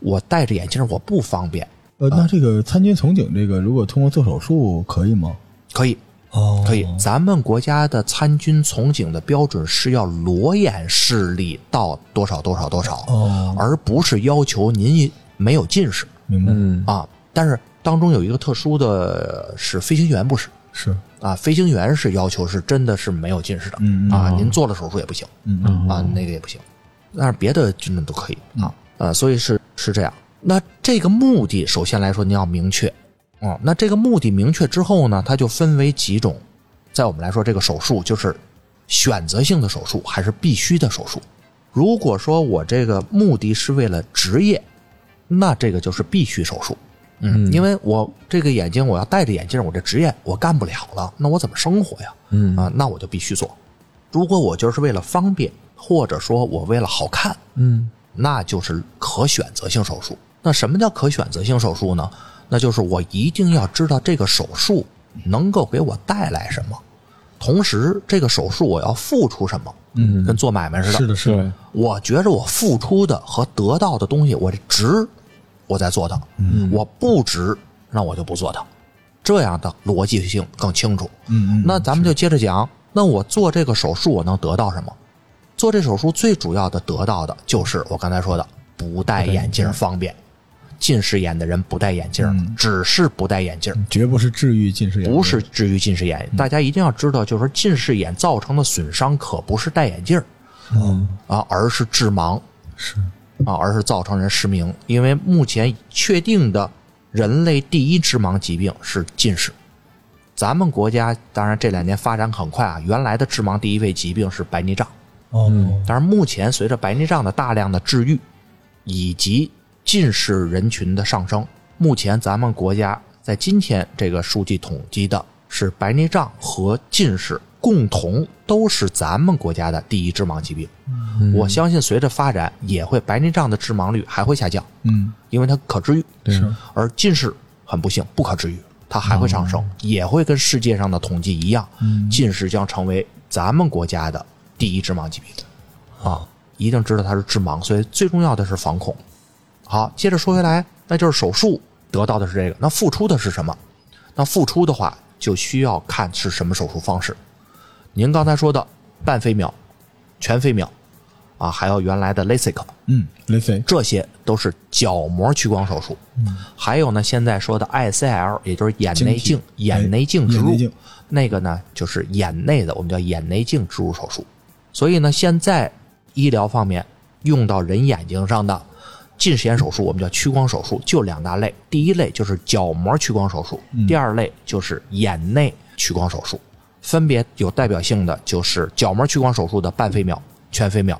我戴着眼镜我不方便。呃，那这个参军从警这个，如果通过做手术可以吗？可以。哦，可以。咱们国家的参军从警的标准是要裸眼视力到多少多少多少，哦，而不是要求您没有近视。明白。啊，但是当中有一个特殊的是飞行员不是？是啊，飞行员是要求是真的是没有近视的。嗯啊，您做了手术也不行。嗯啊，那个也不行。但是别的军人都可以啊。呃，所以是是这样。那这个目的，首先来说，您要明确。哦，那这个目的明确之后呢，它就分为几种，在我们来说，这个手术就是选择性的手术还是必须的手术。如果说我这个目的是为了职业，那这个就是必须手术。嗯，因为我这个眼睛我要戴着眼镜，我这职业我干不了了，那我怎么生活呀？嗯啊，那我就必须做。如果我就是为了方便，或者说我为了好看，嗯，那就是可选择性手术。那什么叫可选择性手术呢？那就是我一定要知道这个手术能够给我带来什么，同时这个手术我要付出什么，嗯，跟做买卖似的。是的，是的。我觉着我付出的和得到的东西，我这值，我在做它。嗯，我不值，那我就不做它。这样的逻辑性更清楚。嗯嗯。那咱们就接着讲，那我做这个手术我能得到什么？做这手术最主要的得到的就是我刚才说的，不戴眼镜方便。近视眼的人不戴眼镜，只是不戴眼镜，绝不是治愈近视眼，不是治愈近视眼。大家一定要知道，就是说近视眼造成的损伤可不是戴眼镜，嗯。啊，而是致盲，是。啊，而是造成人失明。因为目前确定的人类第一致盲疾病是近视。咱们国家当然这两年发展很快啊，原来的致盲第一位疾病是白内障，哦，但是目前随着白内障的大量的治愈，以及近视人群的上升，目前咱们国家在今天这个数据统计的是白内障和近视共同都是咱们国家的第一致盲疾病。我相信随着发展，也会白内障的致盲率还会下降，嗯，因为它可治愈。对，而近视很不幸不可治愈，它还会上升，也会跟世界上的统计一样，近视将成为咱们国家的第一致盲疾病。啊，一定知道它是致盲，所以最重要的是防控。好，接着说回来，那就是手术得到的是这个，那付出的是什么？那付出的话，就需要看是什么手术方式。您刚才说的半飞秒、全飞秒，啊，还有原来的 LASIK，嗯，，LASIK，，这些都是角膜屈光手术。还有呢，现在说的 ICL，也就是眼内镜、眼内镜植入那个呢就是眼内的，我们叫眼内镜植入手术。所以呢，现在医疗方面用到人眼睛上的近视眼手术，我们叫屈光手术，就两大类。第一类就是角膜屈光手术，第二类就是眼内屈光手术。分别有代表性的就是角膜屈光手术的半飞秒、全飞秒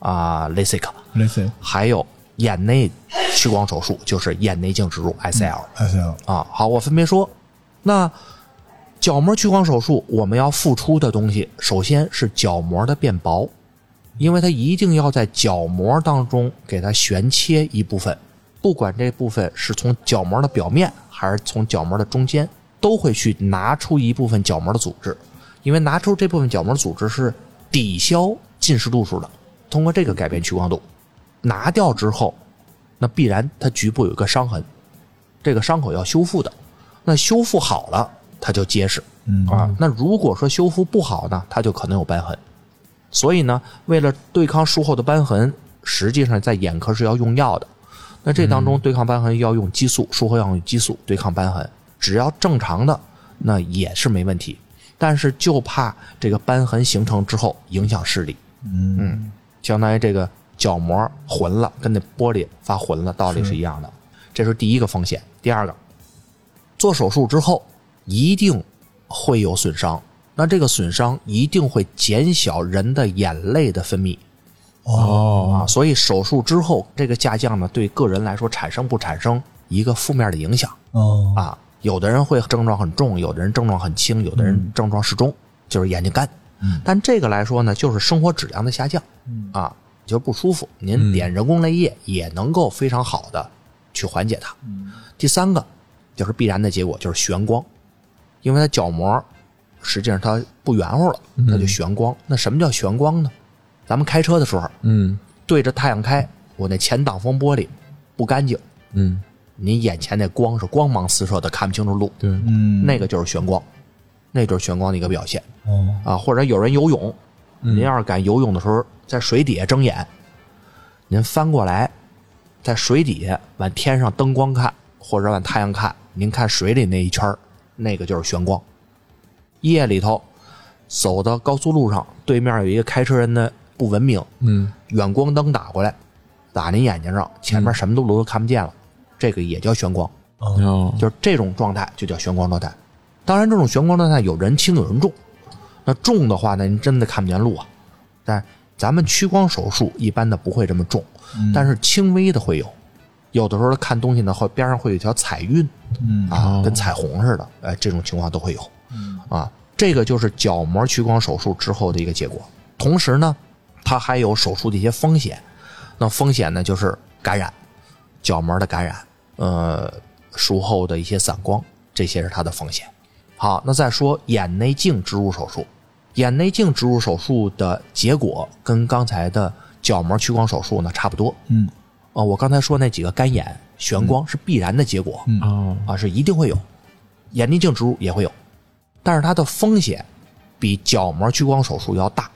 啊、LASIK，雷飞还有眼内屈光手术，就是眼内镜植入 ICL，S L，啊。好，我分别说。那角膜屈光手术我们要付出的东西，首先是角膜的变薄，因为它一定要在角膜当中给它旋切一部分，不管这部分是从角膜的表面还是从角膜的中间，都会去拿出一部分角膜的组织，因为拿出这部分角膜组织是抵消近视度数的，通过这个改变屈光度。拿掉之后，那必然它局部有一个伤痕，这个伤口要修复的，那修复好了它就结实，嗯啊，那如果说修复不好呢，它就可能有瘢痕。所以呢，为了对抗术后的瘢痕，实际上在眼科是要用药的。那这当中对抗瘢痕要用激素，术后要用激素对抗瘢痕，只要正常的那也是没问题。但是就怕这个瘢痕形成之后影响视力，嗯相当于这个角膜混了，跟那玻璃发混了，道理是一样的。这是第一个风险。第二个，做手术之后一定会有损伤，那这个损伤一定会减小人的眼泪的分泌哦啊，所以手术之后这个下降呢，对个人来说产生不产生一个负面的影响哦啊？有的人会症状很重，有的人症状很轻，有的人症状适中，就是眼睛干。但这个来说呢，就是生活质量的下降，啊，就是不舒服。您点人工泪液也能够非常好的去缓解它。第三个就是必然的结果，就是眩光，因为它角膜实际上它不圆乎了，它就眩光。那什么叫眩光呢？咱们开车的时候嗯。对着太阳开，我那前挡风玻璃不干净，嗯，你眼前那光是光芒四射的，看不清楚路，对，嗯。那个就是眩光，那就是眩光的一个表现。哦。啊，或者有人游泳，您要是敢游泳的时候在水底下睁眼，您翻过来，在水底下往天上灯光看，或者往太阳看，您看水里那一圈儿那个就是眩光。夜里头走到高速路上，对面有一个开车人的不文明，嗯。远光灯打过来，打您眼睛上，前面什么都都看不见了，这个也叫眩光。哦，就是这种状态就叫眩光状态。当然，这种眩光状态有人轻有人重，那重的话呢，您真的看不见路啊。但咱们屈光手术一般的不会这么重，但是轻微的会有，有的时候看东西呢，会边上会有一条彩晕，嗯。啊，跟彩虹似的，哎，这种情况都会有，啊，这个就是角膜屈光手术之后的一个结果。同时呢，它还有手术的一些风险，那风险呢就是感染，角膜的感染，呃，术后的一些散光，这些是它的风险。好，那再说眼内镜植入手术，眼内镜植入手术的结果跟刚才的角膜屈光手术呢差不多。嗯啊，我刚才说那几个干眼、眩光是必然的结果。嗯哦，啊，是一定会有，眼内镜植入也会有，但是它的风险比角膜屈光手术要大，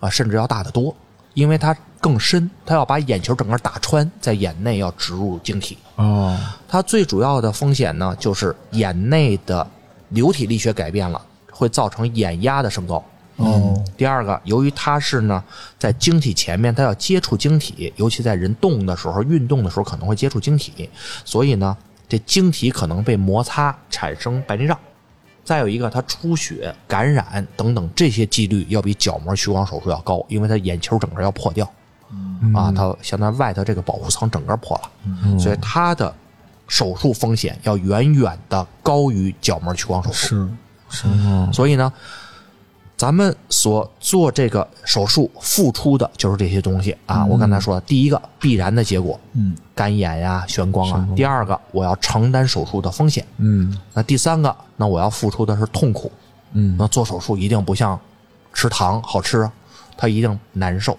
啊，甚至要大得多，因为它更深，它要把眼球整个打穿，在眼内要植入晶体。哦，它最主要的风险呢，就是眼内的流体力学改变了，会造成眼压的升高。哦第二个，由于它是呢在晶体前面，它要接触晶体，尤其在人动的时候、运动的时候可能会接触晶体，所以呢，这晶体可能被摩擦产生白内障。再有一个，它出血、感染等等这些几率要比角膜屈光手术要高，因为它眼球整个要破掉，啊，它相当于外头这个保护层整个破了，所以它的手术风险要远远的高于角膜屈光手术。是是。所以呢，咱们所做这个手术付出的就是这些东西啊。我刚才说了，第一个必然的结果，嗯，干眼呀、眩光啊；第二个，我要承担手术的风险；嗯。那第三个，那我要付出的是痛苦。嗯。那做手术一定不像吃糖好吃啊，它一定难受。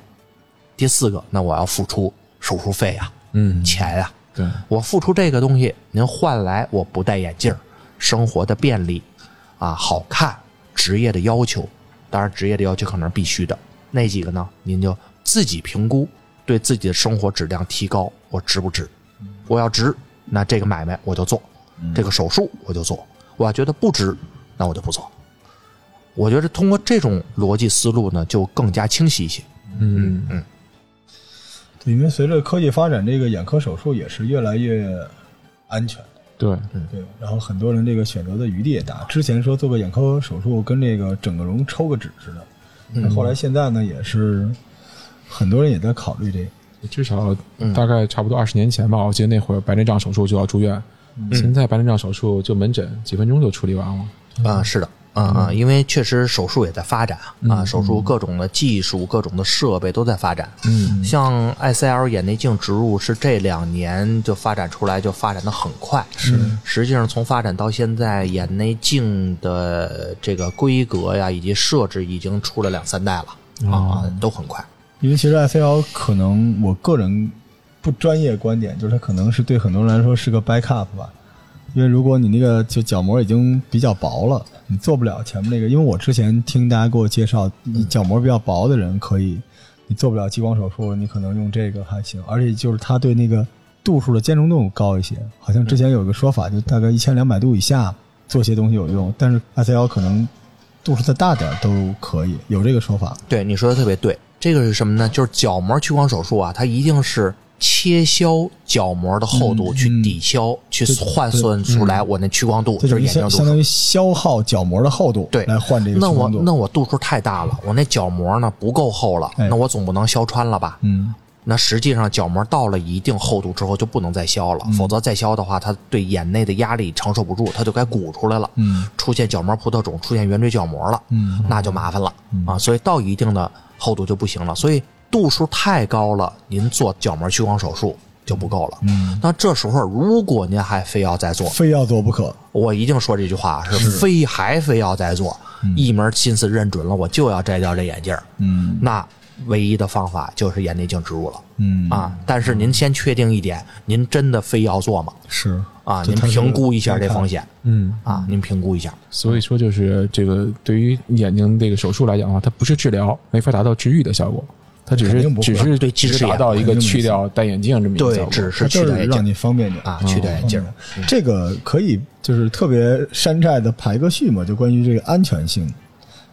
第四个，那我要付出手术费呀、嗯，钱呀、对，我付出这个东西，您换来我不戴眼镜儿，生活的便利，啊，好看，职业的要求，当然职业的要求可能是必须的。那几个呢，您就自己评估，对自己的生活质量提高，我值不值？我要值，那这个买卖我就做，这个手术我就做。我要觉得不值，那我就不做。我觉得通过这种逻辑思路呢，就更加清晰一些。嗯嗯，对，因为随着科技发展，这个眼科手术也是越来越安全。对，对对，然后很多人这个选择的余地也大。之前说做个眼科手术跟这个整个容抽个脂似的，那后来现在呢也是很多人也在考虑这个。至少大概差不多二十年前吧，我记得那会儿白内障手术就要住院，现在白内障手术就门诊几分钟就处理完了。啊，是的，啊啊，因为确实手术也在发展啊，手术各种的技术、各种的设备都在发展。嗯，像 ICL 眼内镜植入是这两年就发展出来，就发展的很快。是，实际上从发展到现在，眼内镜的这个规格呀以及设置已经出了两三代了啊，都很快。因为其实 ICL 可能我个人不专业观点，就是它可能是对很多人来说是个 backup 吧。因为如果你那个就角膜已经比较薄了，你做不了前面那个。因为我之前听大家给我介绍，你角膜比较薄的人可以，你做不了激光手术，你可能用这个还行。而且就是它对那个度数的兼容度高一些。好像之前有一个说法，就大概一千两百度以下做些东西有用，但是 ICL 可能度数再大点儿都可以，有这个说法。对，你说的特别对。这个是什么呢？就是角膜屈光手术啊，它一定是切削角膜的厚度，嗯去抵消，去换算出来我那屈光度，这就是眼睛度数相相。当于消耗角膜的厚度，对，来换这个那我。那我度数太大了，我那角膜呢不够厚了，哎那我总不能削穿了吧？嗯，那实际上角膜到了一定厚度之后就不能再削嗯了，否则再削的话，它对眼内的压力承受不住，它就该鼓出来了。嗯，出现角膜葡萄肿，出现圆锥角膜了，嗯，那就麻烦了啊。所以到一定的厚度就不行了，所以度数太高了，您做角膜屈光手术就不够了。嗯，那这时候如果您还非要再做，非要做不可。我一定说这句话是非还非要再做，一门心思认准了，我就要摘掉这眼镜儿嗯那唯一的方法就是眼内镜植入了嗯，啊！但是您先确定一点，您真的非要做吗？是啊，您评估一下这风险嗯，啊，您评估一下。所以说就是这个对于眼睛这个手术来讲的话，它不是治疗，没法达到治愈的效果，它只是只是对只近视眼是达到一个去掉戴眼镜这么一个效对，果。只是去掉眼就是让你方便点。啊，去掉眼镜。这个可以就是特别山寨的排个序嘛，就关于这个安全性，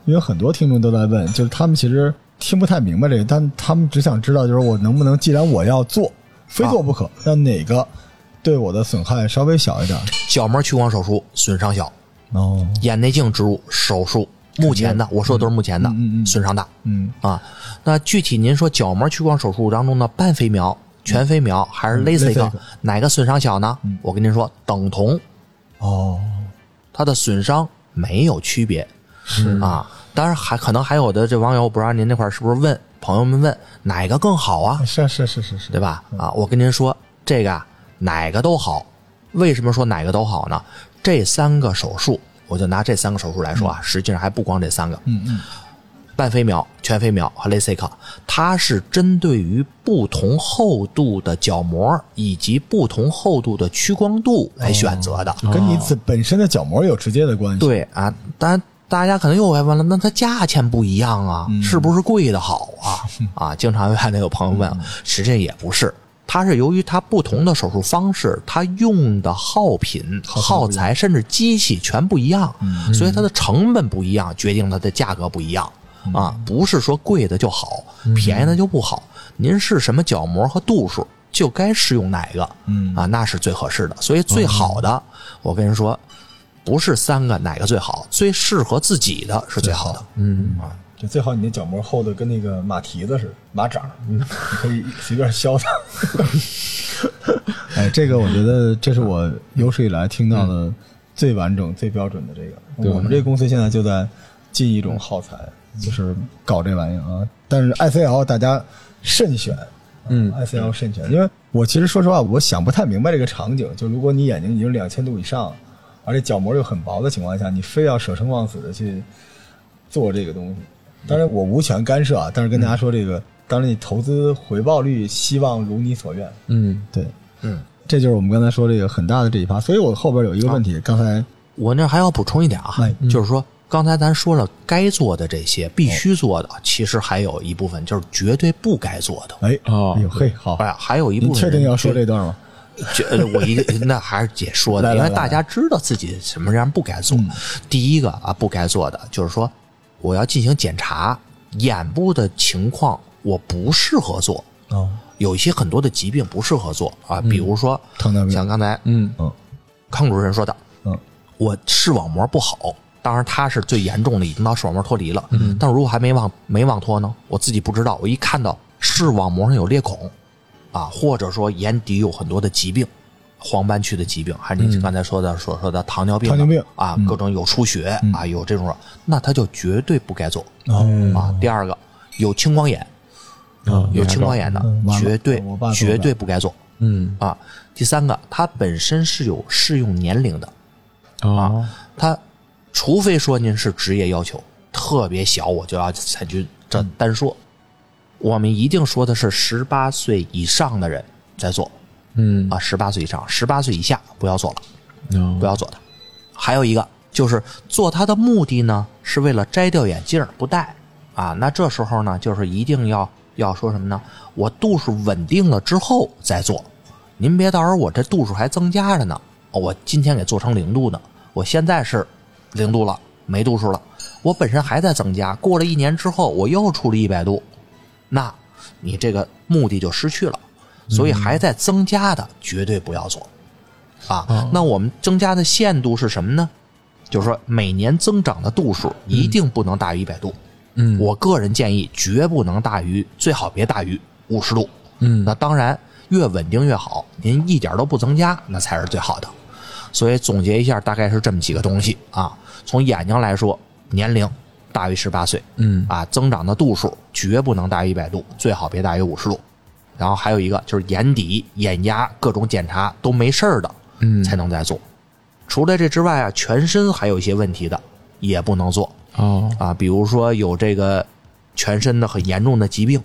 因为很多听众都在问，就是他们其实听不太明白这个，但他们只想知道，就是我能不能，既然我要做，非做不可，那哪个对我的损害稍微小一点？角膜屈光手术损伤小，哦，眼内镜植入手术目前的，我说的都是目前的损伤大嗯啊。那具体您说角膜屈光手术当中的半飞秒、全飞秒还是 LASIK，LASIK 哪个损伤小呢？我跟您说，等同，哦，它的损伤没有区别。是啊，当然还可能还有的这网友，我不知道您那块儿是不是问朋友们问哪个更好啊？是是是是是，对吧？啊，我跟您说，这个啊，哪个都好。为什么说哪个都好呢？这三个手术，我就拿这三个手术来说啊，实际上还不光这三个，嗯嗯半飞秒、全飞秒和 LASIK，它是针对于不同厚度的角膜以及不同厚度的屈光度来选择的。跟你自本身的角膜有直接的关系。，对啊，当然大家可能又会问了，那它价钱不一样啊，是不是贵的好啊？啊，经常有那有朋友问，实际上也不是。它是由于它不同的手术方式，它用的耗品、耗材甚至机器全不一样，所以它的成本不一样，决定它的价格不一样。啊。不是说贵的就好，便宜的就不好。您是什么角膜和度数，就该适用哪个，嗯。啊，那是最合适的。所以最好的，我跟您说，不是三个哪个最好，最适合自己的是最好的。嗯，就最好你那角膜厚的跟那个马蹄子似的，马掌，你可以随便削它。哎，这个我觉得这是我有史以来听到的最完整、最标准的这个。我们这公司现在就在进一种耗材，就是搞这玩意儿啊。但是 ICL 大家慎选，嗯，ICL 慎选，因为我其实说实话，我想不太明白这个场景。就如果你眼睛已经两千度以上，而且角膜又很薄的情况下，你非要舍生忘死的去做这个东西，当然我无权干涉啊。但是跟大家说这个，当然你投资回报率希望如你所愿。嗯对，嗯，这就是我们刚才说这个很大的这一趴。所以我后边有一个问题，刚才我那还要补充一点啊哎，就是说刚才咱说了该做的这些必须做的，其实还有一部分就是绝对不该做的。哎哦哎呦嘿好，哎，还有一部分确定要说这段吗？我一个那还是姐说的，因为大家知道自己什么样不该做。第一个啊，不该做的就是说，我要进行检查眼部的情况，我不适合做。哦，有一些很多的疾病不适合做啊，比如说糖尿病。像刚才嗯。嗯康主任说的，嗯。我视网膜不好，当然他是最严重的，已经到视网膜脱离了。嗯，但如果还没忘没忘脱呢，我自己不知道，我一看到视网膜上有裂孔，啊，或者说眼底有很多的疾病，黄斑区的疾病，还是你刚才说的所说的糖尿病的、糖尿病啊，各种有出血、啊，有这种，那他就绝对不该做哦啊。第二个有青光眼，啊有青光眼的嗯绝对绝对不该做嗯啊。第三个，它本身是有适用年龄的。啊他除非说您是职业要求特别小，我就要采取这单说。我们一定说的是十八岁以上的人在做嗯啊，十八岁以上，十八岁以下不要做了，啊不要做它。还有一个就是做它的目的呢，是为了摘掉眼镜儿不戴啊。那这时候呢，就是一定要要说什么呢？我度数稳定了之后再做，您别到时候我这度数还增加着呢，哦我今天给做成零度呢，我现在是零度了，没度数了，我本身还在增加，过了一年之后我又出了一百度，那你这个目的就失去了。所以还在增加的绝对不要做啊。那我们增加的限度是什么呢？就是说每年增长的度数一定不能大于一百度。嗯我个人建议绝不能大于，最好别大于五十度。嗯那当然越稳定越好，您一点都不增加，那才是最好的。所以总结一下，大概是这么几个东西啊。从眼睛来说，年龄大于十八岁，嗯啊，增长的度数绝不能大于一百度，最好别大于五十度。然后还有一个就是眼底、眼压各种检查都没事儿的，嗯才能再做。除了这之外啊，全身还有一些问题的也不能做哦啊，比如说有这个全身的很严重的疾病，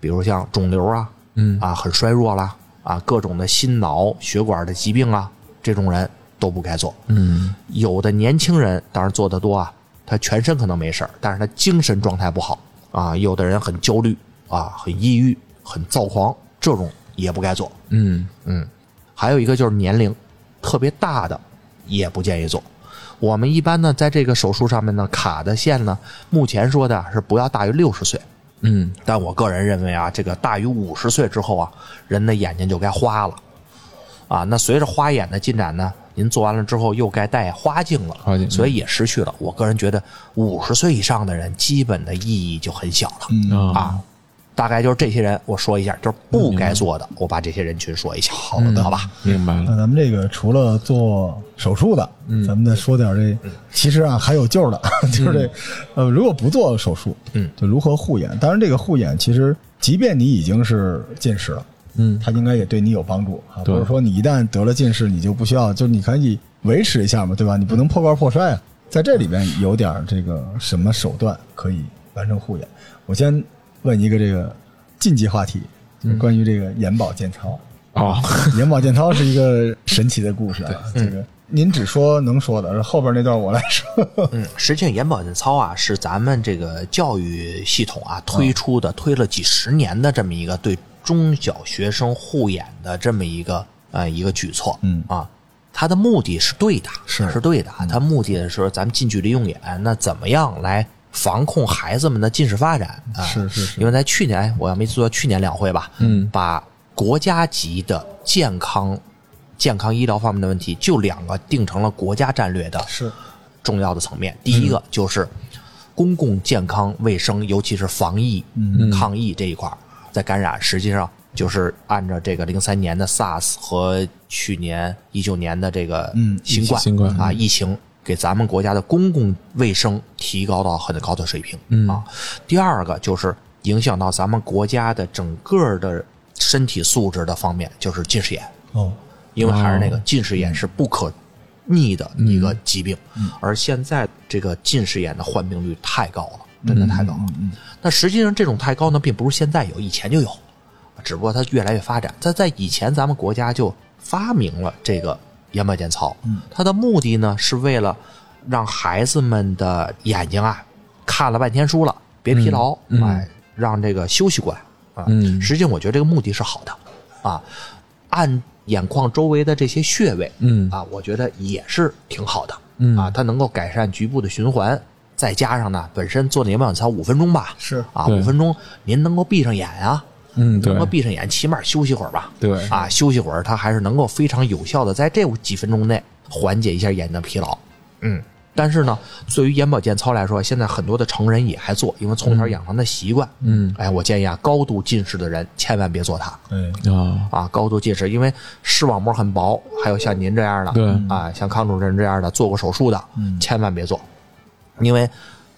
比如像肿瘤啊，嗯啊很衰弱啦，啊各种的心脑血管的疾病啊，这种人都不该做。嗯有的年轻人当然做的多啊，他全身可能没事儿，但是他精神状态不好啊。有的人很焦虑啊，很抑郁，很躁狂，这种也不该做。嗯嗯，还有一个就是年龄特别大的也不建议做。我们一般呢，在这个手术上面呢，卡的线呢，目前说的是不要大于六十岁。嗯但我个人认为啊，这个大于五十岁之后啊，人的眼睛就该花了，啊，那随着花眼的进展呢，您做完了之后又该戴花镜了，花镜所以也失去了。我个人觉得五十岁以上的人，基本的意义就很小了、嗯啊。大概就是这些人，我说一下，就是不该做的，我把这些人群说一下，好的，好吧？明白了那咱们这个除了做手术的，嗯咱们再说点这，其实啊还有救的，就是这，呃，如果不做手术，嗯，就如何护眼。当然，这个护眼其实，即便你已经是近视了，嗯它应该也对你有帮助啊。对不是说你一旦得了近视，你就不需要，就你可以维持一下嘛，对吧？你不能破罐破摔啊。在这里边有点这个什么手段可以完成护眼？我先问一个这个禁忌话题，就是关于这个眼保健操。啊眼保健操是一个神奇的故事啊，这个您只说能说的，后边那段我来说。嗯，实际上眼保健操啊，是咱们这个教育系统啊推出的，推了几十年的这么一个对中小学生护眼的这么一个呃一个举措。嗯啊，它的目的是对的，是是对的。它目的是说咱们近距离用眼，那怎么样来防控孩子们的近视发展啊？是是是因为在去年，哎我要没记错，去年两会吧，嗯把国家级的健康健康医疗方面的问题，就两个定成了国家战略的是重要的层面。第一个就是公共健康卫生，尤其是防疫、抗疫这一块儿在感染，实际上就是按照这个零三年的 SARS 和去年一九年的这个嗯新冠新冠啊疫情，给咱们国家的公共卫生提高到很高的水平啊。第二个就是影响到咱们国家的整个的身体素质的方面，就是近视眼。哦，因为还是那个近视眼是不可逆的一个疾病，而现在这个近视眼的患病率太高了，真的太高了。那实际上这种太高呢，并不是现在有，以前就有，只不过它越来越发展。在在以前，咱们国家就发明了这个眼保健操，它的目的呢是为了让孩子们的眼睛啊看了半天书了，别疲劳，哎，让这个休息过来啊。嗯。实际上，我觉得这个目的是好的啊，按眼眶周围的这些穴位，嗯。啊，我觉得也是挺好的，嗯。啊，它能够改善局部的循环，再加上呢，本身做那眼保健操五分钟吧，是。啊，五分钟您能够闭上眼啊，嗯，对。能够闭上眼，起码休息会儿吧，对。啊，休息会儿，它还是能够非常有效的在这几分钟内缓解一下眼睛疲劳，嗯。但是呢，对于眼保健操来说，现在很多的成人也还做，因为从小养成的习惯。嗯，哎，我建议啊，高度近视的人千万别做它。哎，啊，啊，高度近视，因为视网膜很薄，还有像您这样的，对。啊，像康主任这样的做过手术的，千万别做，因为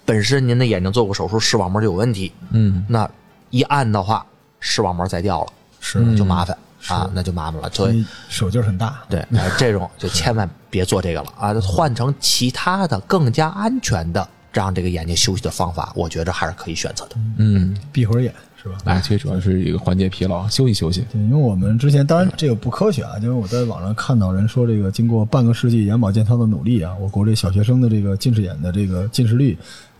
本身您的眼睛做过手术，视网膜就有问题，嗯。那一按的话，视网膜再掉了，是就麻烦啊，那就麻烦了。所以手劲儿很大，对，哎这种就千万别做这个了啊，换成其他的更加安全的让这个眼睛休息的方法，我觉着还是可以选择的。嗯，闭会儿眼是吧？哎，其实主要是一个缓解疲劳，休息休息。对，因为我们之前当然这个不科学啊，因为我在网上看到人说，这个经过半个世纪眼保健操的努力啊，我国这小学生的这个近视眼的这个近视率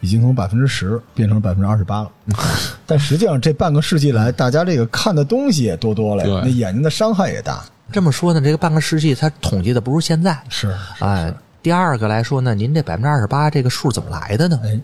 已经从百分之十变成百分之二十八了。但实际上这半个世纪来，大家这个看的东西也多多了，对那眼睛的伤害也大。这么说呢，这个半个世纪它统计的不如现在，是，哎，第二个来说呢，您这百分之二十八这个数怎么来的呢？哎，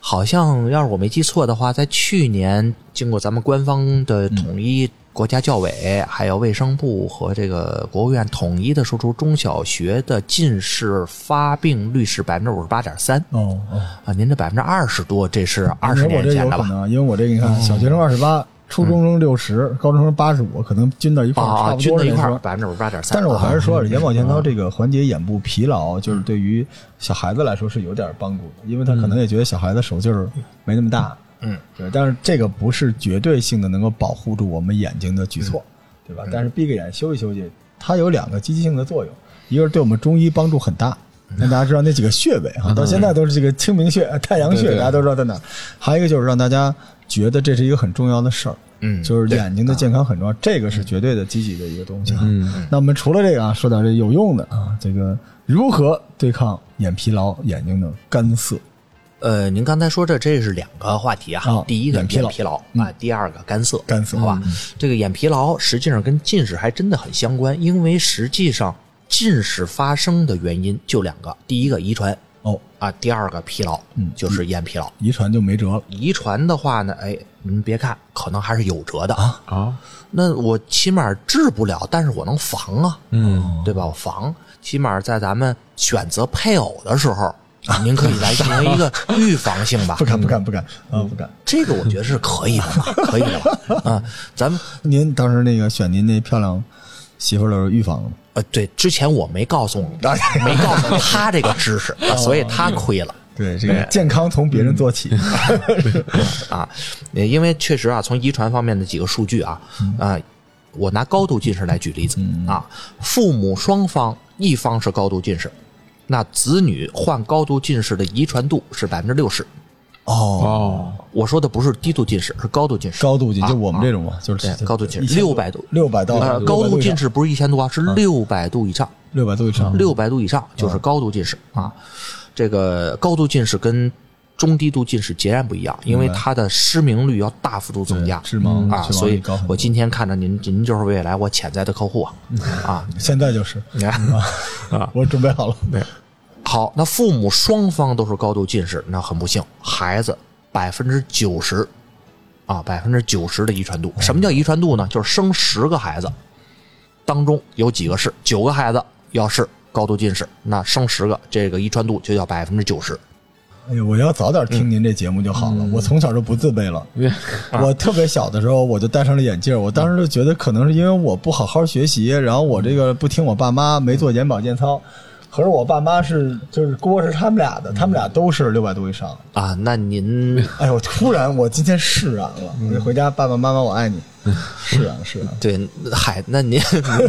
好像要是我没记错的话，在去年经过咱们官方的统一，国家教委还有卫生部和这个国务院统一的说出，中小学的近视发病率是百分之五十八点三哦哦，啊，您这百分之二十多，这是二十年前的吧？因为我这个你看，小学生二十八，初中生六十，高中生八十五，可能均到一块儿，啊，均到一块儿。百分之五十八点三。但是我还是说，啊眼保健操这个缓解眼部疲劳，就是对于小孩子来说是有点帮助的，因为他可能也觉得小孩子手劲儿没那么大，嗯，对。但是这个不是绝对性的能够保护住我们眼睛的举措，对吧？但是闭个眼休息休息，它有两个积极性的作用，一个是对我们中医帮助很大。那大家知道那几个穴位哈，到现在都是这个清明穴、太阳穴，大家都知道在哪儿。还有一个就是让大家觉得这是一个很重要的事儿，嗯就是眼睛的健康很重要，这个是绝对的积极的一个东西啊。嗯那我们除了这个啊，说点这有用的啊，这个如何对抗眼疲劳、眼睛的干涩？呃，您刚才说这这是两个话题啊，啊第一个眼疲劳疲劳啊，第二个干涩，干涩好吧？嗯这个眼疲劳实际上跟近视还真的很相关，因为实际上近视发生的原因就两个，第一个遗传哦，啊，第二个疲劳，嗯就是眼疲劳。遗传就没辙了。遗传的话呢，哎，您别看，可能还是有辙的啊。啊，那我起码治不了，但是我能防啊，嗯，对吧？我防，起码在咱们选择配偶的时候，您可以来进行一个预防性吧不。敢，不敢，不敢啊，不敢。这个我觉得是可以的吧，可以的吧？啊，咱们您当时那个选您那漂亮媳妇儿的时候预防了吗？呃，对，之前我没告诉你，没告诉他这个知识，啊所以他亏了对，这个健康从别人做起。啊。呃因为确实啊，从遗传方面的几个数据啊，啊，我拿高度近视来举例子啊，父母双方一方是高度近视，那子女患高度近视的遗传度是百分之六十。哦，哦，我说的不是低度近视，是高度近视。高度近，视就我们这种嘛，就是对高度近视六百度六百到呃，高度近视不是一千度啊，是六百度以上。六百度以上，六百度以上就是高度近视啊。这个高度近视跟中低度近视截然不一样，因为它的失明率要大幅度增加，是吗？啊，所以我今天看着您，您就是未来我潜在的客户啊。啊！现在就是。你 看啊，我准备好了。对，好，那父母双方都是高度近视，那很不幸，孩子百分之九十啊，百分之九十的遗传度。什么叫遗传度呢？就是生十个孩子当中有几个是？九个孩子要是高度近视，那生十个，这个遗传度就叫百分之九十。哎呦，我要早点听您这节目就好了。我从小就不自卑了。我特别小的时候我就戴上了眼镜，我当时就觉得可能是因为我不好好学习，然后我这个不听我爸妈，没做眼保健操。可是我爸妈是，就是锅是他们俩的，他们俩都是六百度以上啊。那您，哎呦，突然我今天释然了，我回家，爸爸妈妈我爱你。是啊，是啊，对，嗨，那您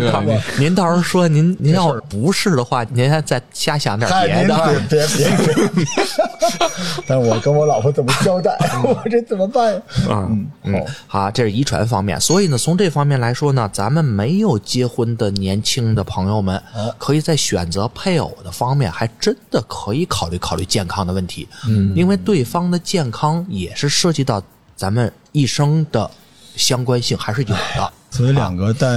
您到时候说您您要不是的话，您还再瞎想点别的，别别别。但我跟我老婆怎么交代？我这怎么办呀？嗯嗯，好，这是遗传方面，所以呢，从这方面来说呢，咱们没有结婚的年轻的朋友们，可以在选择配偶的方面，还真的可以考虑考虑健康的问题。嗯，因为对方的健康也是涉及到咱们一生的。相关性还是有的，所以两个戴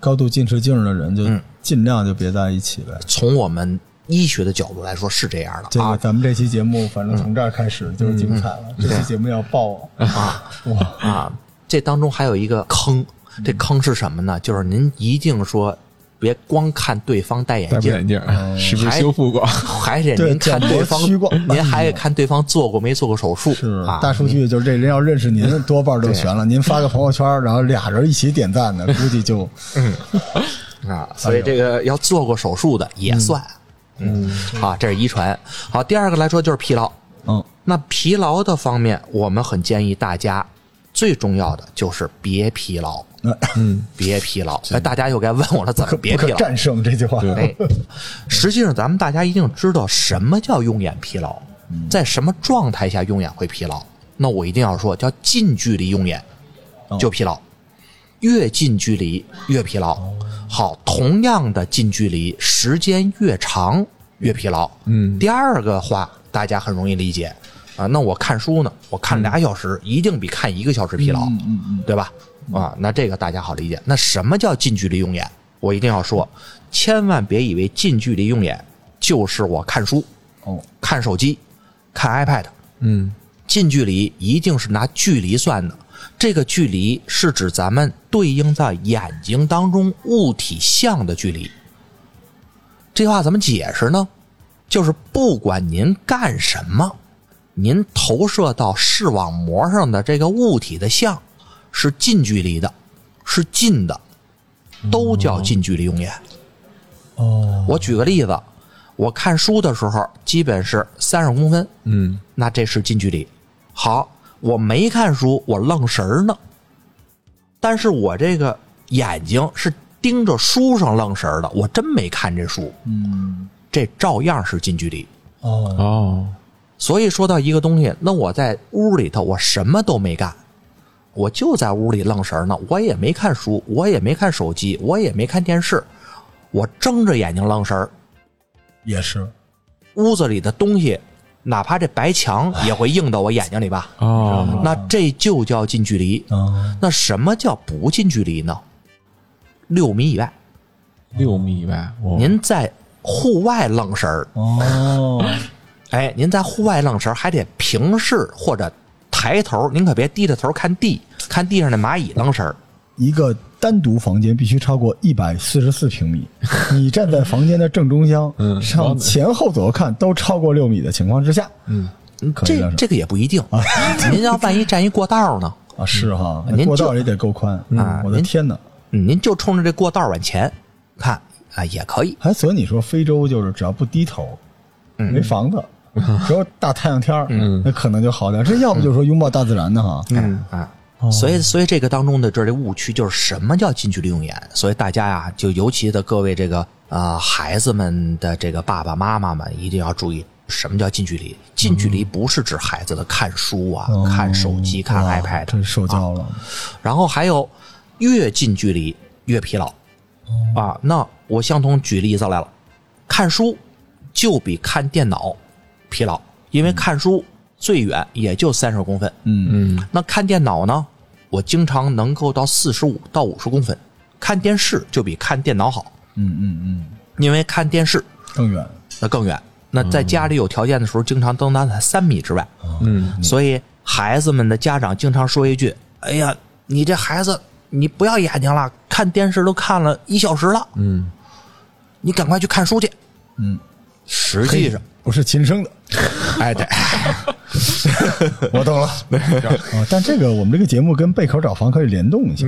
高度近视镜的人就尽量就别在一起呗。从我们医学的角度来说是这样的。这个咱们这期节目反正从这儿开始就是精彩了，这期节目要爆啊哇啊！这当中还有一个坑，这坑是什么呢？就是您一定说。别光看对方戴眼镜，眼镜 是不是修复过？还得您看对方，您还得看对方做过没做过手术。是大数据就是这人要认识您，多半都悬了。您发个朋友圈，然后俩人一起点赞的，估计就嗯啊。所以这个要做过手术的也算。嗯，好，这是遗传。好，第二个来说就是疲劳。嗯，那疲劳的方面，我们很建议大家，最重要的就是别疲劳。嗯，别疲劳。哎，大家又该问我了，怎么别疲劳？战胜这句话。哎，实际上咱们大家一定知道什么叫用眼疲劳，在什么状态下用眼会疲劳？那我一定要说，叫近距离用眼就疲劳，越近距离越疲劳。好，同样的近距离，时间越长越疲劳。嗯，第二个话大家很容易理解啊。那我看书呢，我看俩小时，一定比看一个小时疲劳，嗯嗯，对吧？啊，那这个大家好理解。那什么叫近距离用眼？我一定要说，千万别以为近距离用眼就是我看书、哦，看手机、看 iPad。嗯，近距离一定是拿距离算的。这个距离是指咱们对应在眼睛当中物体像的距离。这话怎么解释呢？就是不管您干什么，您投射到视网膜上的这个物体的像。是近距离的，是近的，都叫近距离用眼。哦，我举个例子，我看书的时候基本是三十公分，嗯，那这是近距离。好，我没看书，我愣神儿呢，但是我这个眼睛是盯着书上愣神儿的，我真没看这书，嗯，这照样是近距离。哦哦，所以说到一个东西，那我在屋里头，我什么都没干。我就在屋里愣神呢，我也没看书，我也没看手机，我也没看电视，我睁着眼睛愣神儿，也是。屋子里的东西，哪怕这白墙也会映到我眼睛里吧？哦，那这就叫近距离。那什么叫不近距离呢？六米以外。六米以外，您在户外愣神儿。哦，哎，您在户外愣神儿，还得平视或者。抬头，您可别低着头看地，看地上的蚂蚁愣神儿。一个单独房间必须超过一百四十四平米，你站在房间的正中央，嗯，上前后左右看都超过六米的情况之下，嗯，这这个也不一定啊。您要万一站一过道呢？啊，是哈，您过道也得够宽啊！我的天哪，您就冲着这过道往前看啊，也可以。还所以你说非洲就是只要不低头，没房子。只要大太阳天儿，那可能就好点。这要不就是说拥抱大自然的哈。嗯啊，所以所以这个当中的这这误区就是什么叫近距离用眼？所以大家呀，就尤其的各位这个啊孩子们的这个爸爸妈妈们一定要注意，什么叫近距离？近距离不是指孩子的看书啊、看手机、看 iPad，这受教了。然后还有越近距离越疲劳啊。那我相同举例子来了，看书就比看电脑。疲劳，因为看书最远也就三十公分，嗯嗯，那看电脑呢？我经常能够到四十五到五十公分，看电视就比看电脑好，嗯嗯嗯，因为看电视更远，那更远。那在家里有条件的时候，经常登达在三米之外，嗯，所以孩子们的家长经常说一句：“哎呀，你这孩子，你不要眼睛了，看电视都看了一小时了，嗯，你赶快去看书去。”嗯，实际上。不是亲生的。哎，对，我懂了。啊，但这个我们这个节目跟贝壳找房可以联动一下。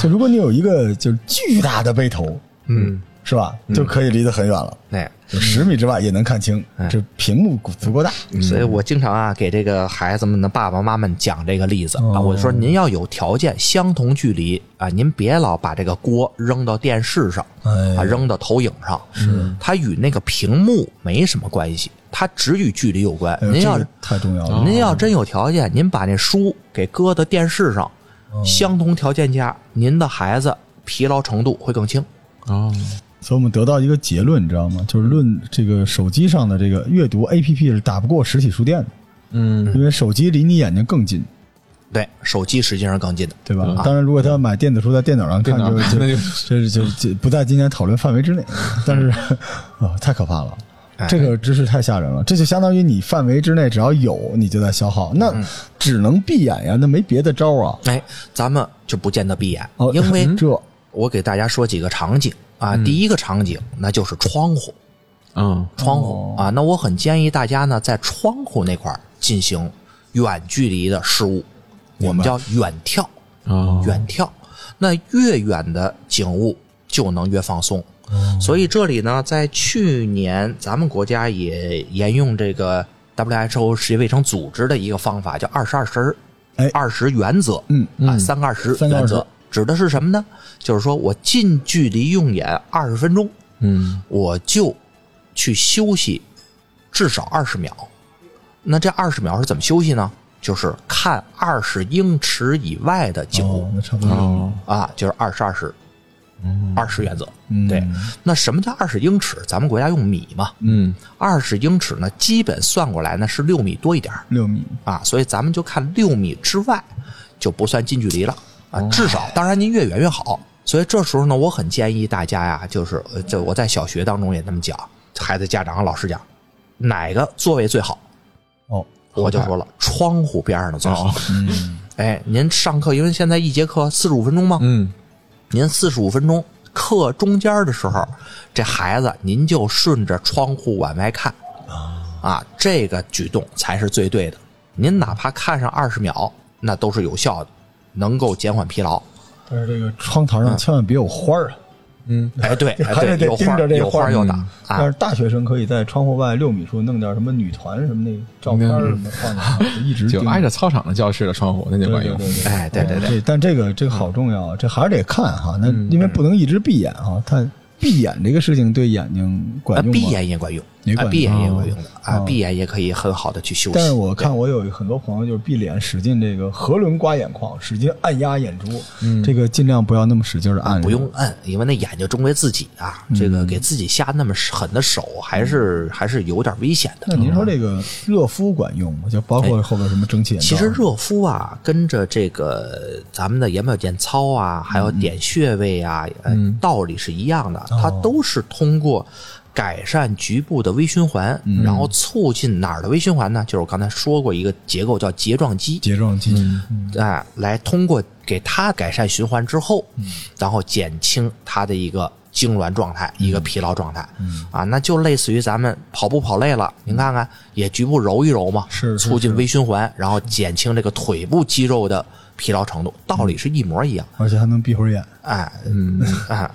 就如果你有一个就是巨大的背头，嗯，是吧？就可以离得很远了，哎，就十米之外也能看清。这屏幕足够大，所以我经常啊给这个孩子们的爸爸妈妈们讲这个例子哦。啊，我就说您要有条件，相同距离啊，您别老把这个锅扔到电视上哎。啊，扔到投影上，是。它与那个屏幕没什么关系，它只与距离有关。您要这个太重要了。您要真有条件，您把那书给搁到电视上，哦。相同条件下，您的孩子疲劳程度会更轻。哦，所以我们得到一个结论，你知道吗？就是论这个手机上的这个阅读 APP 是打不过实体书店的，嗯，因为手机离你眼睛更近，对，手机实际上更近的。对吧？当然，如果他要买电子书在电脑上看，就那就 这就这不在今天讨论范围之内。但是啊，太可怕了。哎这个知识太吓人了，这就相当于你范围之内只要有，你就在消耗，那嗯只能闭眼呀，那没别的招啊。哎，咱们就不见得闭眼，哦，因为这我给大家说几个场景啊。第一个场景那就是窗户，嗯，窗户啊，那我很建议大家呢在窗户那块儿进行远距离的事物，我们叫远眺，哦，远眺。那越远的景物就能越放松。所以这里呢，在去年咱们国家也沿用这个 WHO 世界卫生组织的一个方法，叫二十二十哎。二十原则。嗯啊，三个二十三个20原则指的是什么呢？就是说我近距离用眼二十分钟，嗯，我就去休息至少二十秒。那这二十秒是怎么休息呢？就是看二十英尺以外的景物哦，那差不多。哦，啊，就是二十二十，二十原则。嗯对，那什么叫二十英尺？咱们国家用米嘛，嗯，二十英尺呢，基本算过来呢是六米多一点儿六米，啊，所以咱们就看六米之外就不算近距离了啊，至少当然您越远越好。所以这时候呢，我很建议大家呀，就是呃，这我在小学当中也那么讲，孩子家长和老师讲，哪个座位最好？哦，我就说了，窗户边上的最好。哦，哎，您上课，因为现在一节课四十五分钟嘛，嗯，您四十五分钟课中间的时候，这孩子您就顺着窗户往外看，啊，这个举动才是最对的。您哪怕看上二十秒，那都是有效的，能够减缓疲劳。但是这个窗台上千万别有花儿啊，哎，对，哎还得盯有花有着这花儿打啊。但是，大学生可以在窗户外六米处弄点什么女团什么那个照片什么放在那儿，就一直就挨着操场的教室的窗户，那就管用。对对对，哎，对对对，但这个这个好重要啊，这还是得看哈。那因为不能一直闭眼哈，它闭眼这个事情对眼睛啊管用吗？闭眼也管用啊闭眼也有用的啊，哦闭眼也可以很好的去休息。但是我看我有很多朋友就是闭着眼使劲这个合轮刮眼眶，使劲按压眼珠，这个尽量不要那么使劲的按，不用按，因为那眼睛终归自己啊，这嗯个给自己下那么狠的手，还是还是有点危险的。那您说这个热敷管用吗？就包括后边什么蒸汽眼罩？其实热敷啊，跟着这个咱们的眼保健操啊，还有点穴位啊，嗯道理是一样的，它都是通过改善局部的微循环，然后促进哪儿的微循环呢？就是我刚才说过一个结构叫睫状肌，睫状肌，哎，来通过给它改善循环之后，然后减轻它的一个痉挛状态，一个疲劳状态，啊，那就类似于咱们跑步跑累了，您看看也局部揉一揉嘛，是是促进微循环，然后减轻这个腿部肌肉的疲劳程度，道理是一模一样。而且还能闭会儿眼。哎，嗯，哎，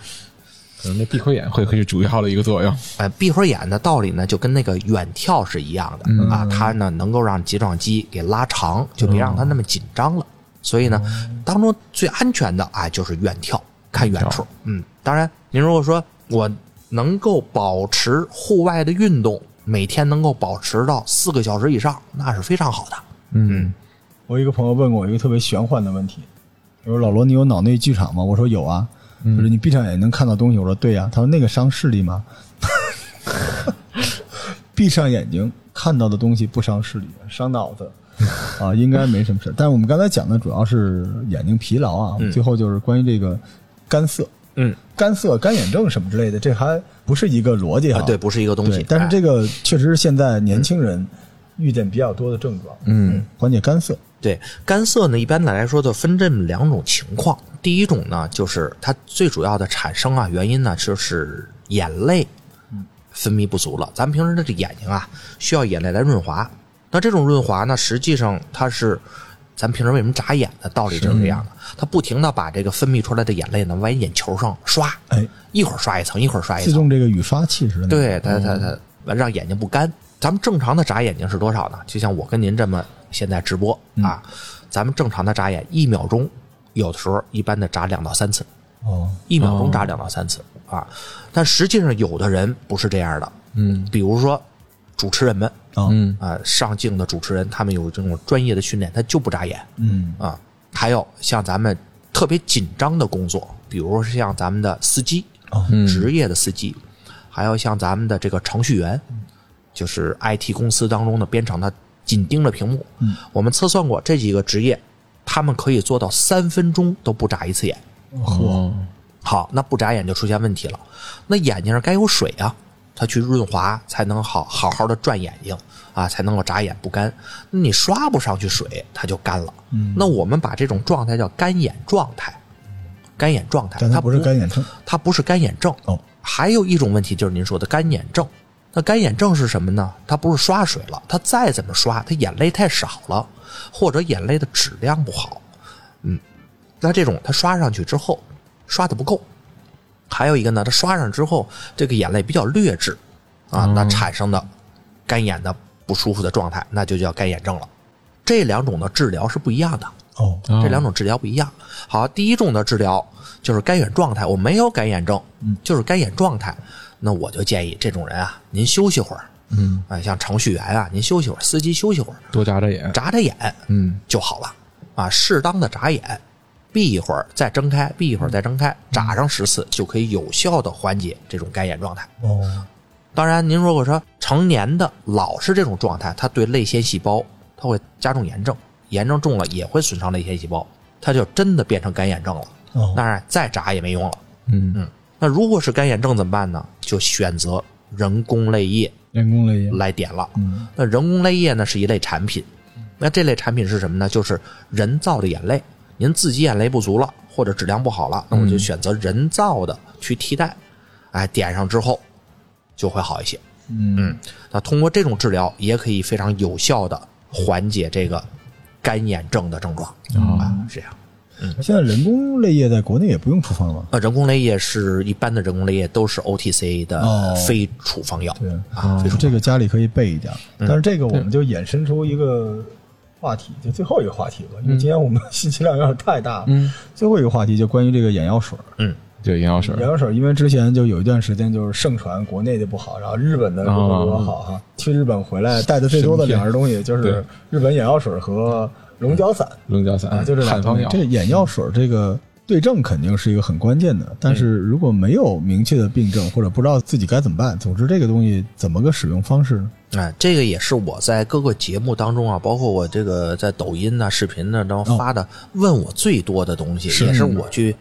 可能那闭合眼会会是主要的一个作用。呃，闭合眼的道理呢，就跟那个远眺是一样的、啊，它呢能够让睫状肌给拉长，就别让它那么紧张了。所以呢，当中最安全的啊就是远眺，看远处。嗯，当然，您如果说我能够保持户外的运动，每天能够保持到四个小时以上，那是非常好的。嗯，我一个朋友问过我一个特别玄幻的问题，他说：“老罗，你有脑内剧场吗？”我说：“有啊。”就是你闭上眼能看到东西。我说：“对呀、他说：“那个伤视力吗？”闭上眼睛看到的东西不伤视力，伤脑子啊，应该没什么事。但是我们刚才讲的主要是眼睛疲劳啊，最后就是关于这个干涩、嗯，干涩、干眼症什么之类的，这还不是一个逻辑哈。啊，对，不是一个东西，。但是哎这个确实是现在年轻人遇见比较多的症状，嗯，缓解干涩。对干涩呢，一般的来说就分这么两种情况。第一种呢，就是它最主要的产生啊原因呢，就是眼泪分泌不足了。咱们平时的这眼睛啊，需要眼泪来润滑。那这种润滑呢，实际上它是咱平时为什么眨眼的道理就是这样的。它不停的把这个分泌出来的眼泪呢往眼球上刷，哎，一会儿刷一层，一会儿刷一层。自动这个雨刷器似的。对，它它它让眼睛不干。咱们正常的眨眼睛是多少呢？就像我跟您这么现在直播啊，咱们正常的眨眼一秒钟，有的时候一般的眨两到三次。哦，一秒钟眨两到三次啊，但实际上有的人不是这样的，嗯，比如说主持人们啊，嗯。啊，上镜的主持人，他们有这种专业的训练，他就不眨眼嗯。啊。还有像咱们特别紧张的工作，比如说像咱们的司机，嗯。职业的司机，还有像咱们的这个程序员，就是 IT 公司当中的编程，他紧盯着屏幕。嗯，我们测算过这几个职业，他们可以做到三分钟都不眨一次眼。哦，好，那不眨眼就出现问题了。那眼睛上该有水啊，它去润滑才能好好好的转眼睛啊，才能够眨眼不干。那你刷不上去水，它就干了。嗯那我们把这种状态叫干眼状态，干眼状态，但它不是干眼症。它不是干眼症。哦，还有一种问题就是您说的干眼症。那干眼症是什么呢？它不是刷水了，它再怎么刷，它眼泪太少了，或者眼泪的质量不好。嗯，那这种它刷上去之后刷的不够。还有一个呢，它刷上之后这个眼泪比较劣质啊，那产生的干眼的不舒服的状态，那就叫干眼症了。这两种的治疗是不一样的。哦，这两种治疗不一样。好，第一种的治疗就是干眼状态，我没有干眼症，就是干眼状态。那我就建议这种人啊，您休息会儿，嗯，啊，像程序员啊，您休息会儿，司机休息会儿，多眨眨眼，眨眨眼嗯就好了。啊，适当的眨眼，闭一会儿再睁开，闭一会儿再睁开，眨上十次就可以有效的缓解这种干眼状态。哦，当然，您如果说成年的老是这种状态，它对泪腺细胞它会加重炎症，炎症重了也会损伤泪腺细胞，它就真的变成干眼症了。哦，当然，再眨也没用了。嗯那如果是干眼症怎么办呢？就选择人工泪液人工泪液。来点了。嗯那人工泪液呢是一类产品，那这类产品是什么呢？就是人造的眼泪。您自己眼泪不足了，或者质量不好了，那我就选择人造的去替代。哎，点上之后就会好一些。嗯那通过这种治疗，也可以非常有效的缓解这个干眼症的症状啊，是这样。现在人工泪液在国内也不用处方了。呃，人工泪液是一般的人工泪液都是 OTC 的哦非处方药。对啊，这个家里可以备一点。但是这个我们就衍生出一个话题，就最后一个话题吧，因为今天我们 信息量有点太大了。嗯，最后一个话题就关于这个眼药水。嗯，对，眼药水眼，药水，因为之前就有一段时间就是盛传国内的不好，然后日本的如何如何好哈。去日本回来带的最多的两样东西就是日本眼药水和龙角散。龙角散啊，就这俩汉方药。这，个眼药水这个对症肯定是一个很关键的，但是如果没有明确的病症或者不知道自己该怎么办，总之这个东西怎么个使用方式呢？哎，这个也是我在各个节目当中啊，包括我这个在抖音呐、视频呢当中发的，问我最多的东西，是。也是我去，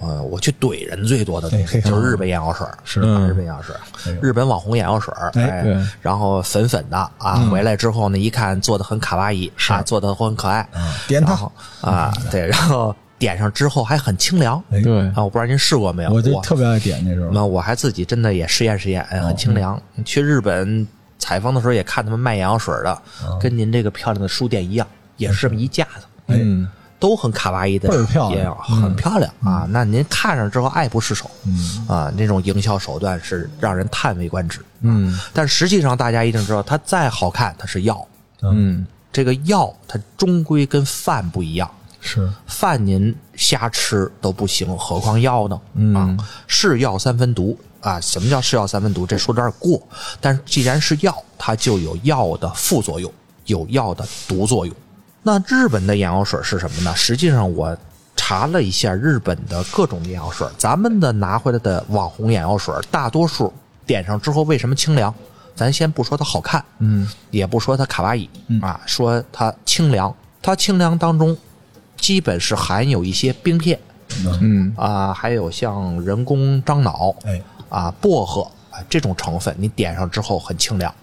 呃，我去怼人最多的东西，哎就是日本眼药水，是。日本眼药水日本网红眼药水，哎。哎对，然后粉粉的啊，回来之后呢，一看做的很卡哇伊，啊，做的很可爱，啊，点它。啊，对，然后点上之后还很清凉，哎，对，啊，我不知道您试过没有，我就特别爱点那时候。那我还自己真的也试验试验，哎，很清凉。去日本采访的时候也看他们卖眼药水的，跟您这个漂亮的书店一样，也是这么一架子，嗯，都很卡哇伊的倍儿漂亮，很漂亮啊。那您看上之后爱不释手，嗯啊，那种营销手段是让人叹为观止。嗯但实际上大家一定知道，它再好看，它是药。嗯这个药它终归跟饭不一样，是饭您瞎吃都不行，何况药呢？嗯啊，是药三分毒啊。什么叫是药三分毒？这说的有点过，但是既然是药，它就有药的副作用，有药的毒作用。那日本的眼药水是什么呢？实际上我查了一下日本的各种眼药水，咱们的拿回来的网红眼药水，大多数点上之后为什么清凉？咱先不说它好看，嗯，也不说它卡哇伊啊，说它清凉。它清凉当中，基本是含有一些冰片嗯啊，还有像人工樟脑哎，啊、薄荷啊这种成分，你点上之后很清凉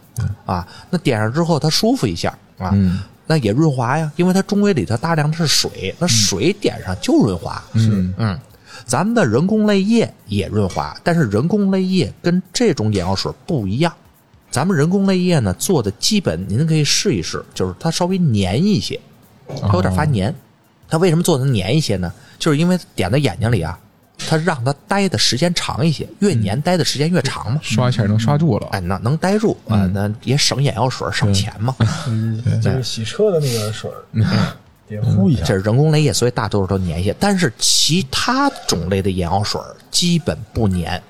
啊。那点上之后它舒服一下啊，嗯那也润滑呀，因为它终归里头大量的是水，那水点上就润滑。嗯嗯，咱们的人工泪液也润滑，但是人工泪液跟这种眼药水不一样。咱们人工泪液呢做的基本，您可以试一试，就是它稍微粘一些，它有点发黏。它为什么做的粘一些呢？就是因为点在眼睛里啊，它让它待的时间长一些，越黏待的时间越长嘛。刷一下能刷住了。哎，能能待住啊，那也省眼药水，省钱嘛。就是洗车的那个水儿，得呼一下。这是人工泪液，所以大多数都粘一些。但是其他种类的眼药水基本不粘，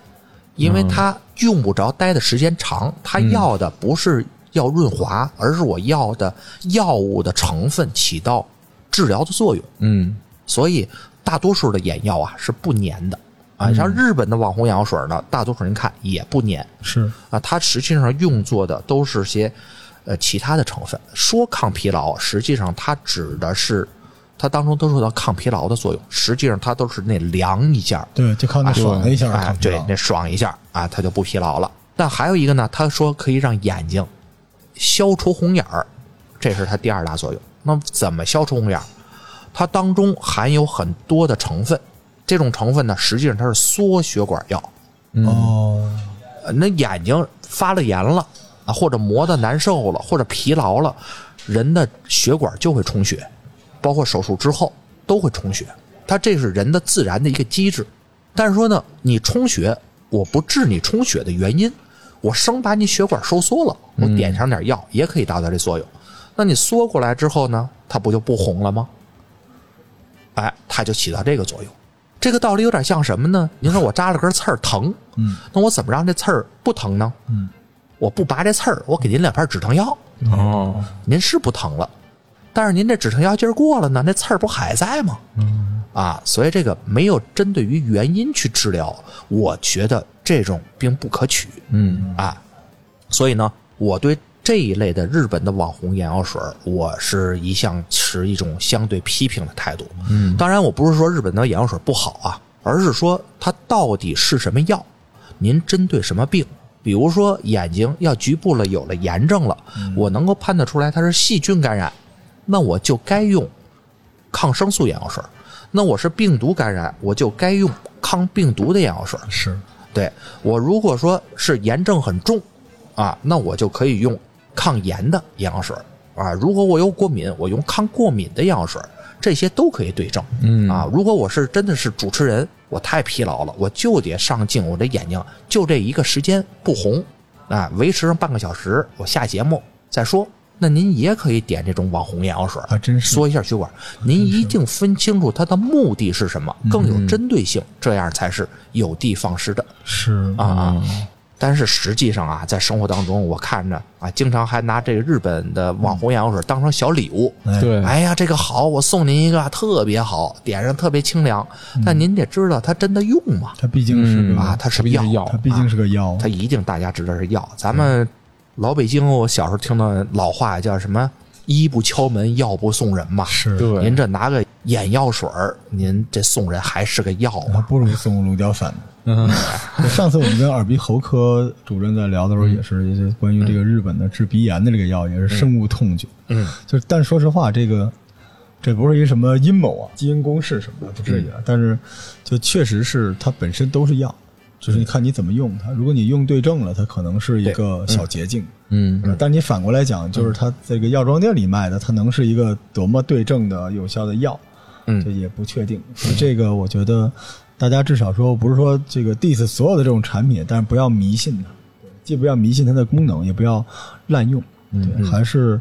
因为它用不着待的时间长。它要的不是要润滑，而是我要的药物的成分起到治疗的作用。嗯所以大多数的眼药啊是不粘的啊。像日本的网红眼药水呢，大多数人看也不粘是啊。它实际上用作的都是些呃其他的成分。说抗疲劳，实际上它指的是它当中都受到抗疲劳的作用，实际上它都是那凉一下，对，就靠那爽了一下哎抗，疲劳，对那爽一下啊，它就不疲劳了。但还有一个呢，他说可以让眼睛消除红眼儿，这是它第二大作用。那么怎么消除红眼儿？它当中含有很多的成分，这种成分呢，实际上它是缩血管药。哦，呃那眼睛发了炎了啊，或者磨得难受了，或者疲劳了，人的血管就会充血，包括手术之后都会充血。它这是人的自然的一个机制。但是说呢，你充血，我不治你充血的原因，我生把你血管收缩了，我点上点药也可以达到这作用。那你缩过来之后呢，它不就不红了吗？哎，它就起到这个作用。这个道理有点像什么呢？您说我扎了根刺儿疼，嗯，那我怎么让这刺儿不疼呢？嗯，我不拔这刺儿，我给您两片止疼药，哦，您是不疼了，但是您这止疼药劲儿过了呢，那刺儿不还在吗？嗯，啊，所以这个没有针对于原因去治疗，我觉得这种并不可取。嗯啊，所以呢，我对这一类的日本的网红眼药水，我是一向持一种相对批评的态度。嗯，当然，我不是说日本的眼药水不好啊，而是说它到底是什么药，您针对什么病。比如说眼睛要局部了有了炎症了，我能够判断出来它是细菌感染，那我就该用抗生素眼药水；那我是病毒感染，我就该用抗病毒的眼药水。是对我如果说是炎症很重啊，那我就可以用抗炎的眼药水啊。如果我有过敏，我用抗过敏的眼药水，这些都可以对症。嗯啊，如果我是真的是主持人，我太疲劳了，我就得上镜，我这眼睛就这一个时间不红啊，维持上半个小时，我下节目再说。那您也可以点这种网红眼药水，啊真是缩一下血管。您一定分清楚它的目的是什么，更有针对性，这样才是有的放矢的。是啊啊！但是实际上啊，在生活当中，我看着啊，经常还拿这个日本的网红眼药水当成小礼物。哎对，哎呀，这个好，我送您一个，特别好，点上特别清凉。但您得知道，它真的用吗？它毕竟是啊，它是药它毕竟是，药它毕竟是个药，它一定大家知道是药。咱们老北京，我小时候听到老话叫什么“医不敲门，药不送人”嘛。是对您这拿个眼药水儿，您这送人还是个药吗？还不如送龙角散呢。嗯上次我们跟耳鼻喉科主任在聊的时候，也是关于这个日本的治鼻炎的这个药，也是深恶痛绝。嗯，就是，但说实话，这个这不是一什么阴谋啊，基因公式什么的，不至于啊。但是，就确实是它本身都是药，就是你看你怎么用它。如果你用对症了，它可能是一个小捷径。嗯呃但你反过来讲，就是它这个药妆店里卖的，它能是一个多么对症的有效的药，嗯这也不确定。所以这个我觉得大家至少说，不是说这个 diss 所有的这种产品，但是不要迷信它，既不要迷信它的功能，也不要滥用，对，还是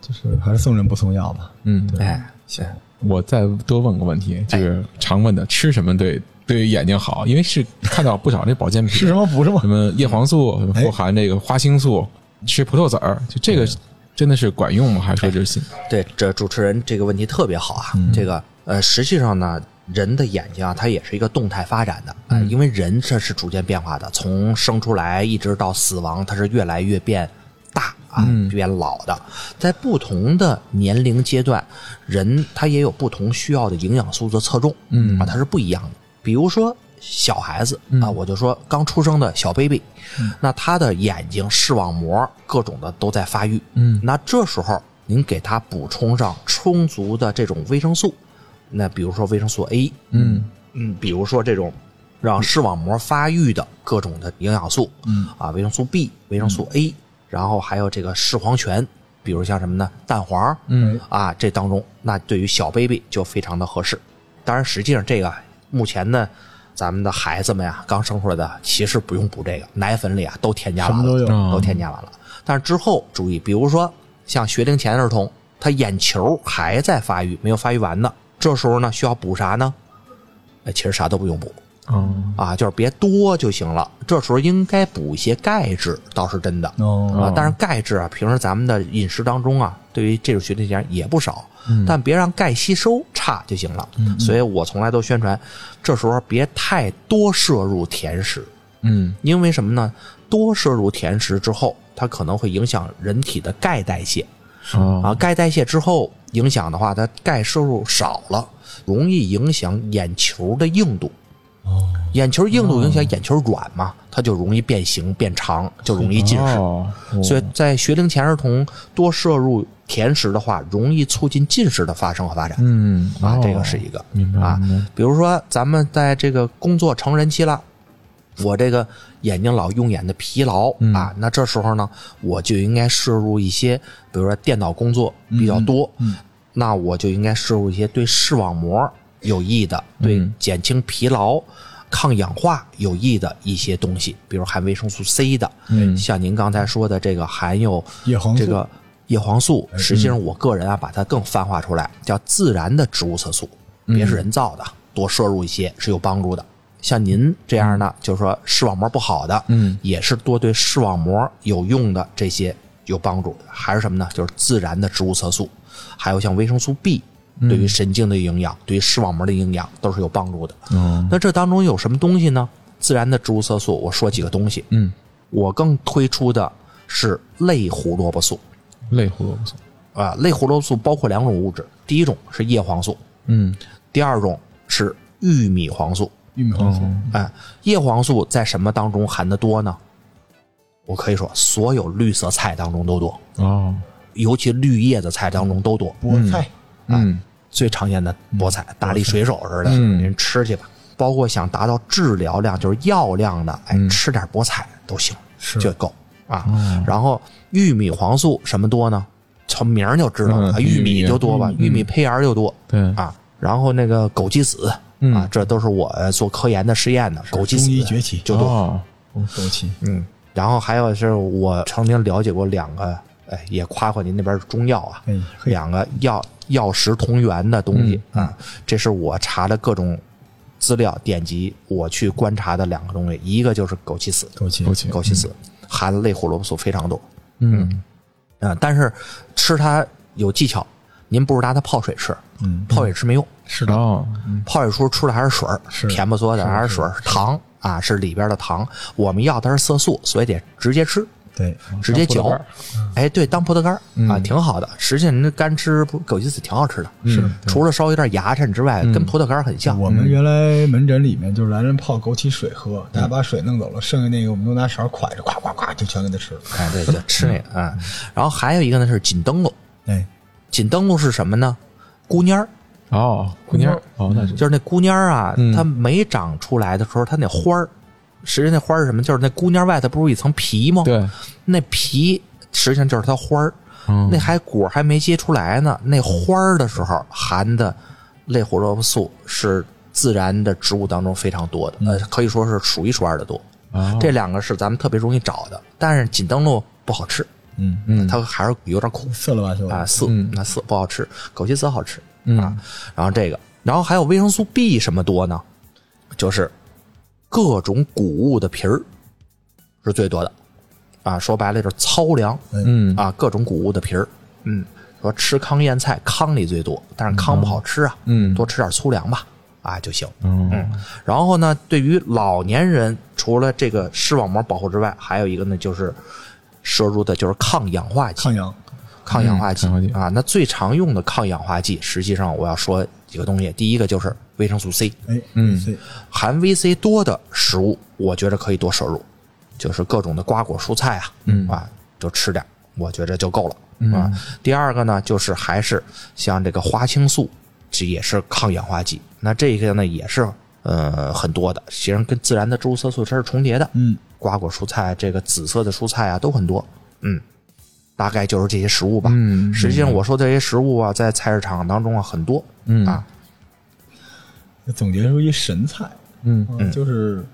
就是还是送人不送药吧。嗯，哎，行，我再多问个问题，就是常问的，吃什么对对眼睛好？因为是看到不少那保健品，吃什么补什么什？么叶黄素，哎富含这个花青素，吃葡萄籽儿，就这个真的是管用吗？还是说这是对，这主持人这个问题特别好啊。这个呃，实际上呢，人的眼睛啊，它也是一个动态发展的啊、因为人这是逐渐变化的，从生出来一直到死亡，它是越来越变大啊，变老的。在不同的年龄阶段，人他也有不同需要的营养素的侧重，嗯。啊，它是不一样的。比如说小孩子啊，我就说刚出生的小 baby，、那他的眼睛、视网膜各种的都在发育，嗯，那这时候您给他补充上充足的这种维生素，那比如说维生素 A，嗯嗯，比如说这种让视网膜发育的各种的营养素，嗯啊，维生素 B、维生素 A，、然后还有这个视黄醛，比如像什么呢？蛋黄，嗯啊，这当中那对于小 baby 就非常的合适。当然，实际上这个目前呢，咱们的孩子们呀，刚生出来的其实不用补这个，奶粉里啊都添加完了，都添加完了。但是之后注意，比如说像学龄前儿童，他眼球还在发育，没有发育完呢，这时候呢需要补啥呢？哎，其实啥都不用补嗯啊，就是别多就行了。这时候应该补一些钙质，倒是真的。哦，啊，但是钙质啊，平时咱们的饮食当中啊，对于这种学龄前也不少，但别让钙吸收差就行了。所以我从来都宣传，这时候别太多摄入甜食，嗯因为什么呢？多摄入甜食之后，它可能会影响人体的钙代谢哦啊，钙代谢之后影响的话，它钙摄入少了，容易影响眼球的硬度。眼球硬度影响眼球软嘛，它就容易变形变长，就容易近视。哦所以在学龄前儿童多摄入甜食的话，容易促进近视的发生和发展。嗯啊，哦这个是一个明白啊。比如说，咱们在这个工作成人期了，我这个眼睛老用眼的疲劳嗯。啊，那这时候呢，我就应该摄入一些，比如说电脑工作比较多，嗯那我就应该摄入一些对视网膜有益的、对嗯减轻疲劳、抗氧化有益的一些东西，比如含维生素 C 的，嗯。像您刚才说的这个含有这个叶黄素，实际上我个人啊把它更泛化出来，叫自然的植物色素，别是人造的，多摄入一些是有帮助的。像您这样的，就是说视网膜不好的，嗯，也是多对视网膜有用的这些有帮助的。还是什么呢？就是自然的植物色素，还有像维生素 B，对于神经的营养，对于视网膜的营养都是有帮助的。哦那这当中有什么东西呢？自然的植物色素，我说几个东西。嗯，我更推出的是类胡萝卜素。类胡萝卜素啊，类胡萝卜素包括两种物质，第一种是叶黄素，嗯第二种是玉米黄素。玉米黄素，哎，叶黄素在什么当中含的多呢？我可以说，所有绿色菜当中都多，哦。尤其绿叶子菜当中都多。菠菜，嗯。最常见的菠菜，大力水手似的，嗯。您吃去吧。包括想达到治疗量，就是药量的，哎，吃点菠菜都行，是。就够啊。然后玉米黄素什么多呢？从名儿就知道了，嗯啊玉米。就多吧，玉玉米胚芽就多对。啊。然后那个枸杞子嗯。啊，这都是我做科研的实验的，枸杞中医崛起就多。哦。枸杞，嗯，然后还有是我曾经了解过两个，哎，也夸夸您那边的中药啊，哎两个药药食同源的东西、啊，这是我查的各种资料典籍，我去观察的两个东西，一个就是枸杞子，枸杞，枸杞。枸杞子含类胡萝卜素非常多，嗯啊，但是吃它有技巧，您不如拿它泡水吃，嗯，泡水吃没用，是的，哦泡水出出的还是水儿是。甜不嗦的还是水儿糖啊，是里边的糖，我们要的是色素，所以得直接吃。对，直接嚼。哎，对，当葡萄干儿啊，挺好的。实际上，您干吃枸杞子挺好吃的，是。除了稍微有点牙碜之外，跟葡萄干儿很像。我们原来门诊里面就是来人泡枸杞水喝，大家把水弄走了，剩下那个我们都拿勺㧟着，咵咵咵就全给他吃了。哎，对，就吃那个啊。然后还有一个呢是锦灯笼，哎，锦灯笼是什么呢？姑蔫儿，哦姑娘儿哦那是就是那姑蔫儿啊嗯，它没长出来的时候，它那花儿，实际那花儿是什么？就是那姑蔫儿外头不是有一层皮吗？，对那皮实际上就是它花儿。嗯那还果还没结出来呢，那花儿的时候含的类胡萝卜素是自然的植物当中非常多的，呃，可以说是数一数二的多。哦这两个是咱们特别容易找的，但是锦灯笼不好吃，嗯，嗯它还是有点苦。涩了吧就啊，涩，嗯。那涩不好吃。枸杞子好吃嗯啊，然后这个，然后还有维生素 B 什么多呢？就是各种谷物的皮儿是最多的。啊，说白了就是糙粮，嗯。啊，各种谷物的皮儿，嗯，说吃糠咽菜，糠里最多，但是糠不好吃啊，嗯。多吃点粗粮吧，啊就行。嗯嗯，然后呢，对于老年人，除了这个视网膜保护之外，还有一个呢，就是摄入的就是抗氧化剂。抗氧，抗氧化剂,、嗯氧化剂啊，那最常用的抗氧化剂，实际上我要说几个东西，第一个就是维生素 C，哎，嗯含 VC 多的食物，我觉得可以多摄入，就是各种的瓜果蔬菜啊，嗯啊，就吃点，我觉得就够了啊。第二个呢，就是还是像这个花青素，这也是抗氧化剂。那这个呢，也是呃，很多的，其实际上跟自然的植物色素它是重叠的。嗯，瓜果蔬菜，这个紫色的蔬菜啊，都很多。嗯，大概就是这些食物吧。嗯实际上我说这些食物啊，在菜市场当中啊很多。嗯啊，总结出一神菜，嗯嗯，就是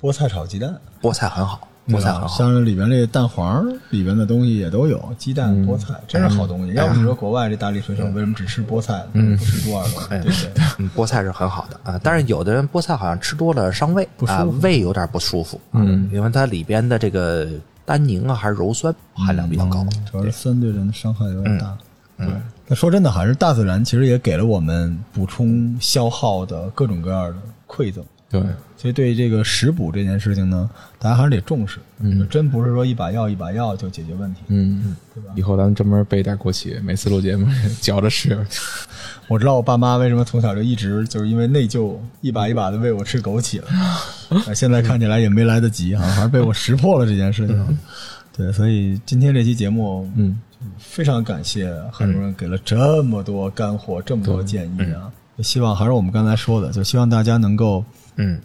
菠菜炒鸡蛋。菠菜很好，菠菜好。像是里边这个蛋黄里边的东西也都有，鸡蛋、菠菜，真是好东西。要不你说国外这大力水手为什么只吃菠菜，不吃猪耳朵？对不对？嗯，菠菜是很好的啊，但是有的人菠菜好像吃多了伤胃，啊，胃有点不舒服。嗯，因为它里边的这个单宁啊还是鞣酸含量比较高。主要是酸对人的伤害有点大。对，那说真的，还是大自然其实也给了我们补充消耗的各种各样的馈赠。对，所以对这个食补这件事情呢，大家还是得重视。嗯，真不是说一把药一把药就解决问题。嗯，以后咱们专门备点枸杞，每次录节目 嚼着吃。我知道我爸妈为什么从小就一直就是因为内疚，一把一把的喂我吃枸杞了。啊现在看起来也没来得及啊，还是被我识破了这件事情。对，所以今天这期节目，嗯，非常感谢很多人给了这么多干货，这么多建议啊。希望还是我们刚才说的，就希望大家能够，嗯，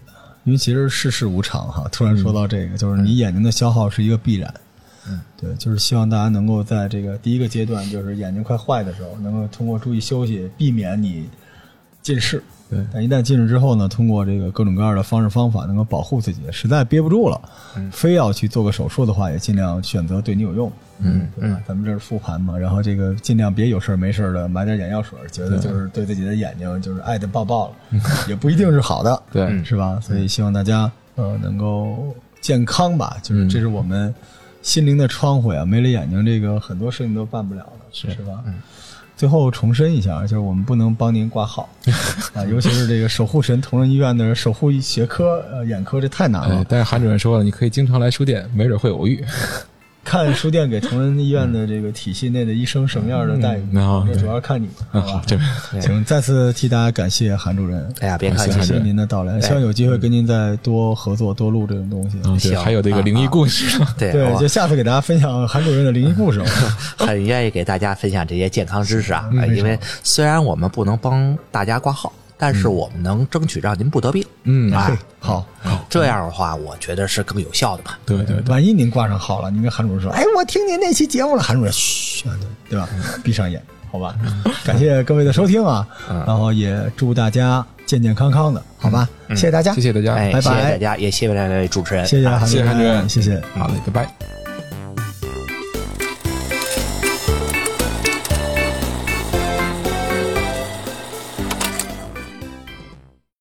因为其实世事无常哈。突然说到这个，就是你眼睛的消耗是一个必然。嗯，对，就是希望大家能够在这个第一个阶段，就是眼睛快坏的时候，能够通过注意休息，避免你近视。对但一旦近视之后呢，通过这个各种各样的方式方法，能够保护自己。实在憋不住了，非要去做个手术的话，也尽量选择对你有用。嗯，对吧？咱们这是复盘嘛，然后这个尽量别有事儿没事儿的买点眼药水，觉得就是对自己的眼睛就是爱的抱抱了，也不一定是好的。对是吧？所以希望大家呃能够健康吧，就是这是我们心灵的窗户呀。没了眼睛，这个很多事情都办不了了，是是吧？最后重申一下，就是我们不能帮您挂号 啊，尤其是这个守护神同仁医院的守护学科呃眼科，这太难了。哎，但是韩主任说了，你可以经常来书店，没准会偶遇。看书店给同仁医院的这个体系内的医生什么样的待遇，嗯啊这主要看你，好吧？这行，再次替大家感谢韩主任，哎呀，别客气谢谢您的到来，希望有机会跟您再多合作、多录这种东西。行。还有这个灵异故事。对，对，就下次给大家分享韩主任的灵异故事。很愿意给大家分享这些健康知识啊，嗯因为虽然我们不能帮大家挂号，但是我们能争取让您不得病。嗯啊好，好，这样的话，我觉得是更有效的吧。对对对，万一您挂上号了，您跟韩主任说：“哎，我听您那期节目了。”韩主任嘘，对吧？闭上眼，好吧。感谢各位的收听啊，然后也祝大家健健康康的，好吧？谢谢大家，谢谢大家，哎，拜拜谢谢大家，也谢谢两位主持人。谢谢韩谢谢韩主任谢谢。好嘞，拜拜。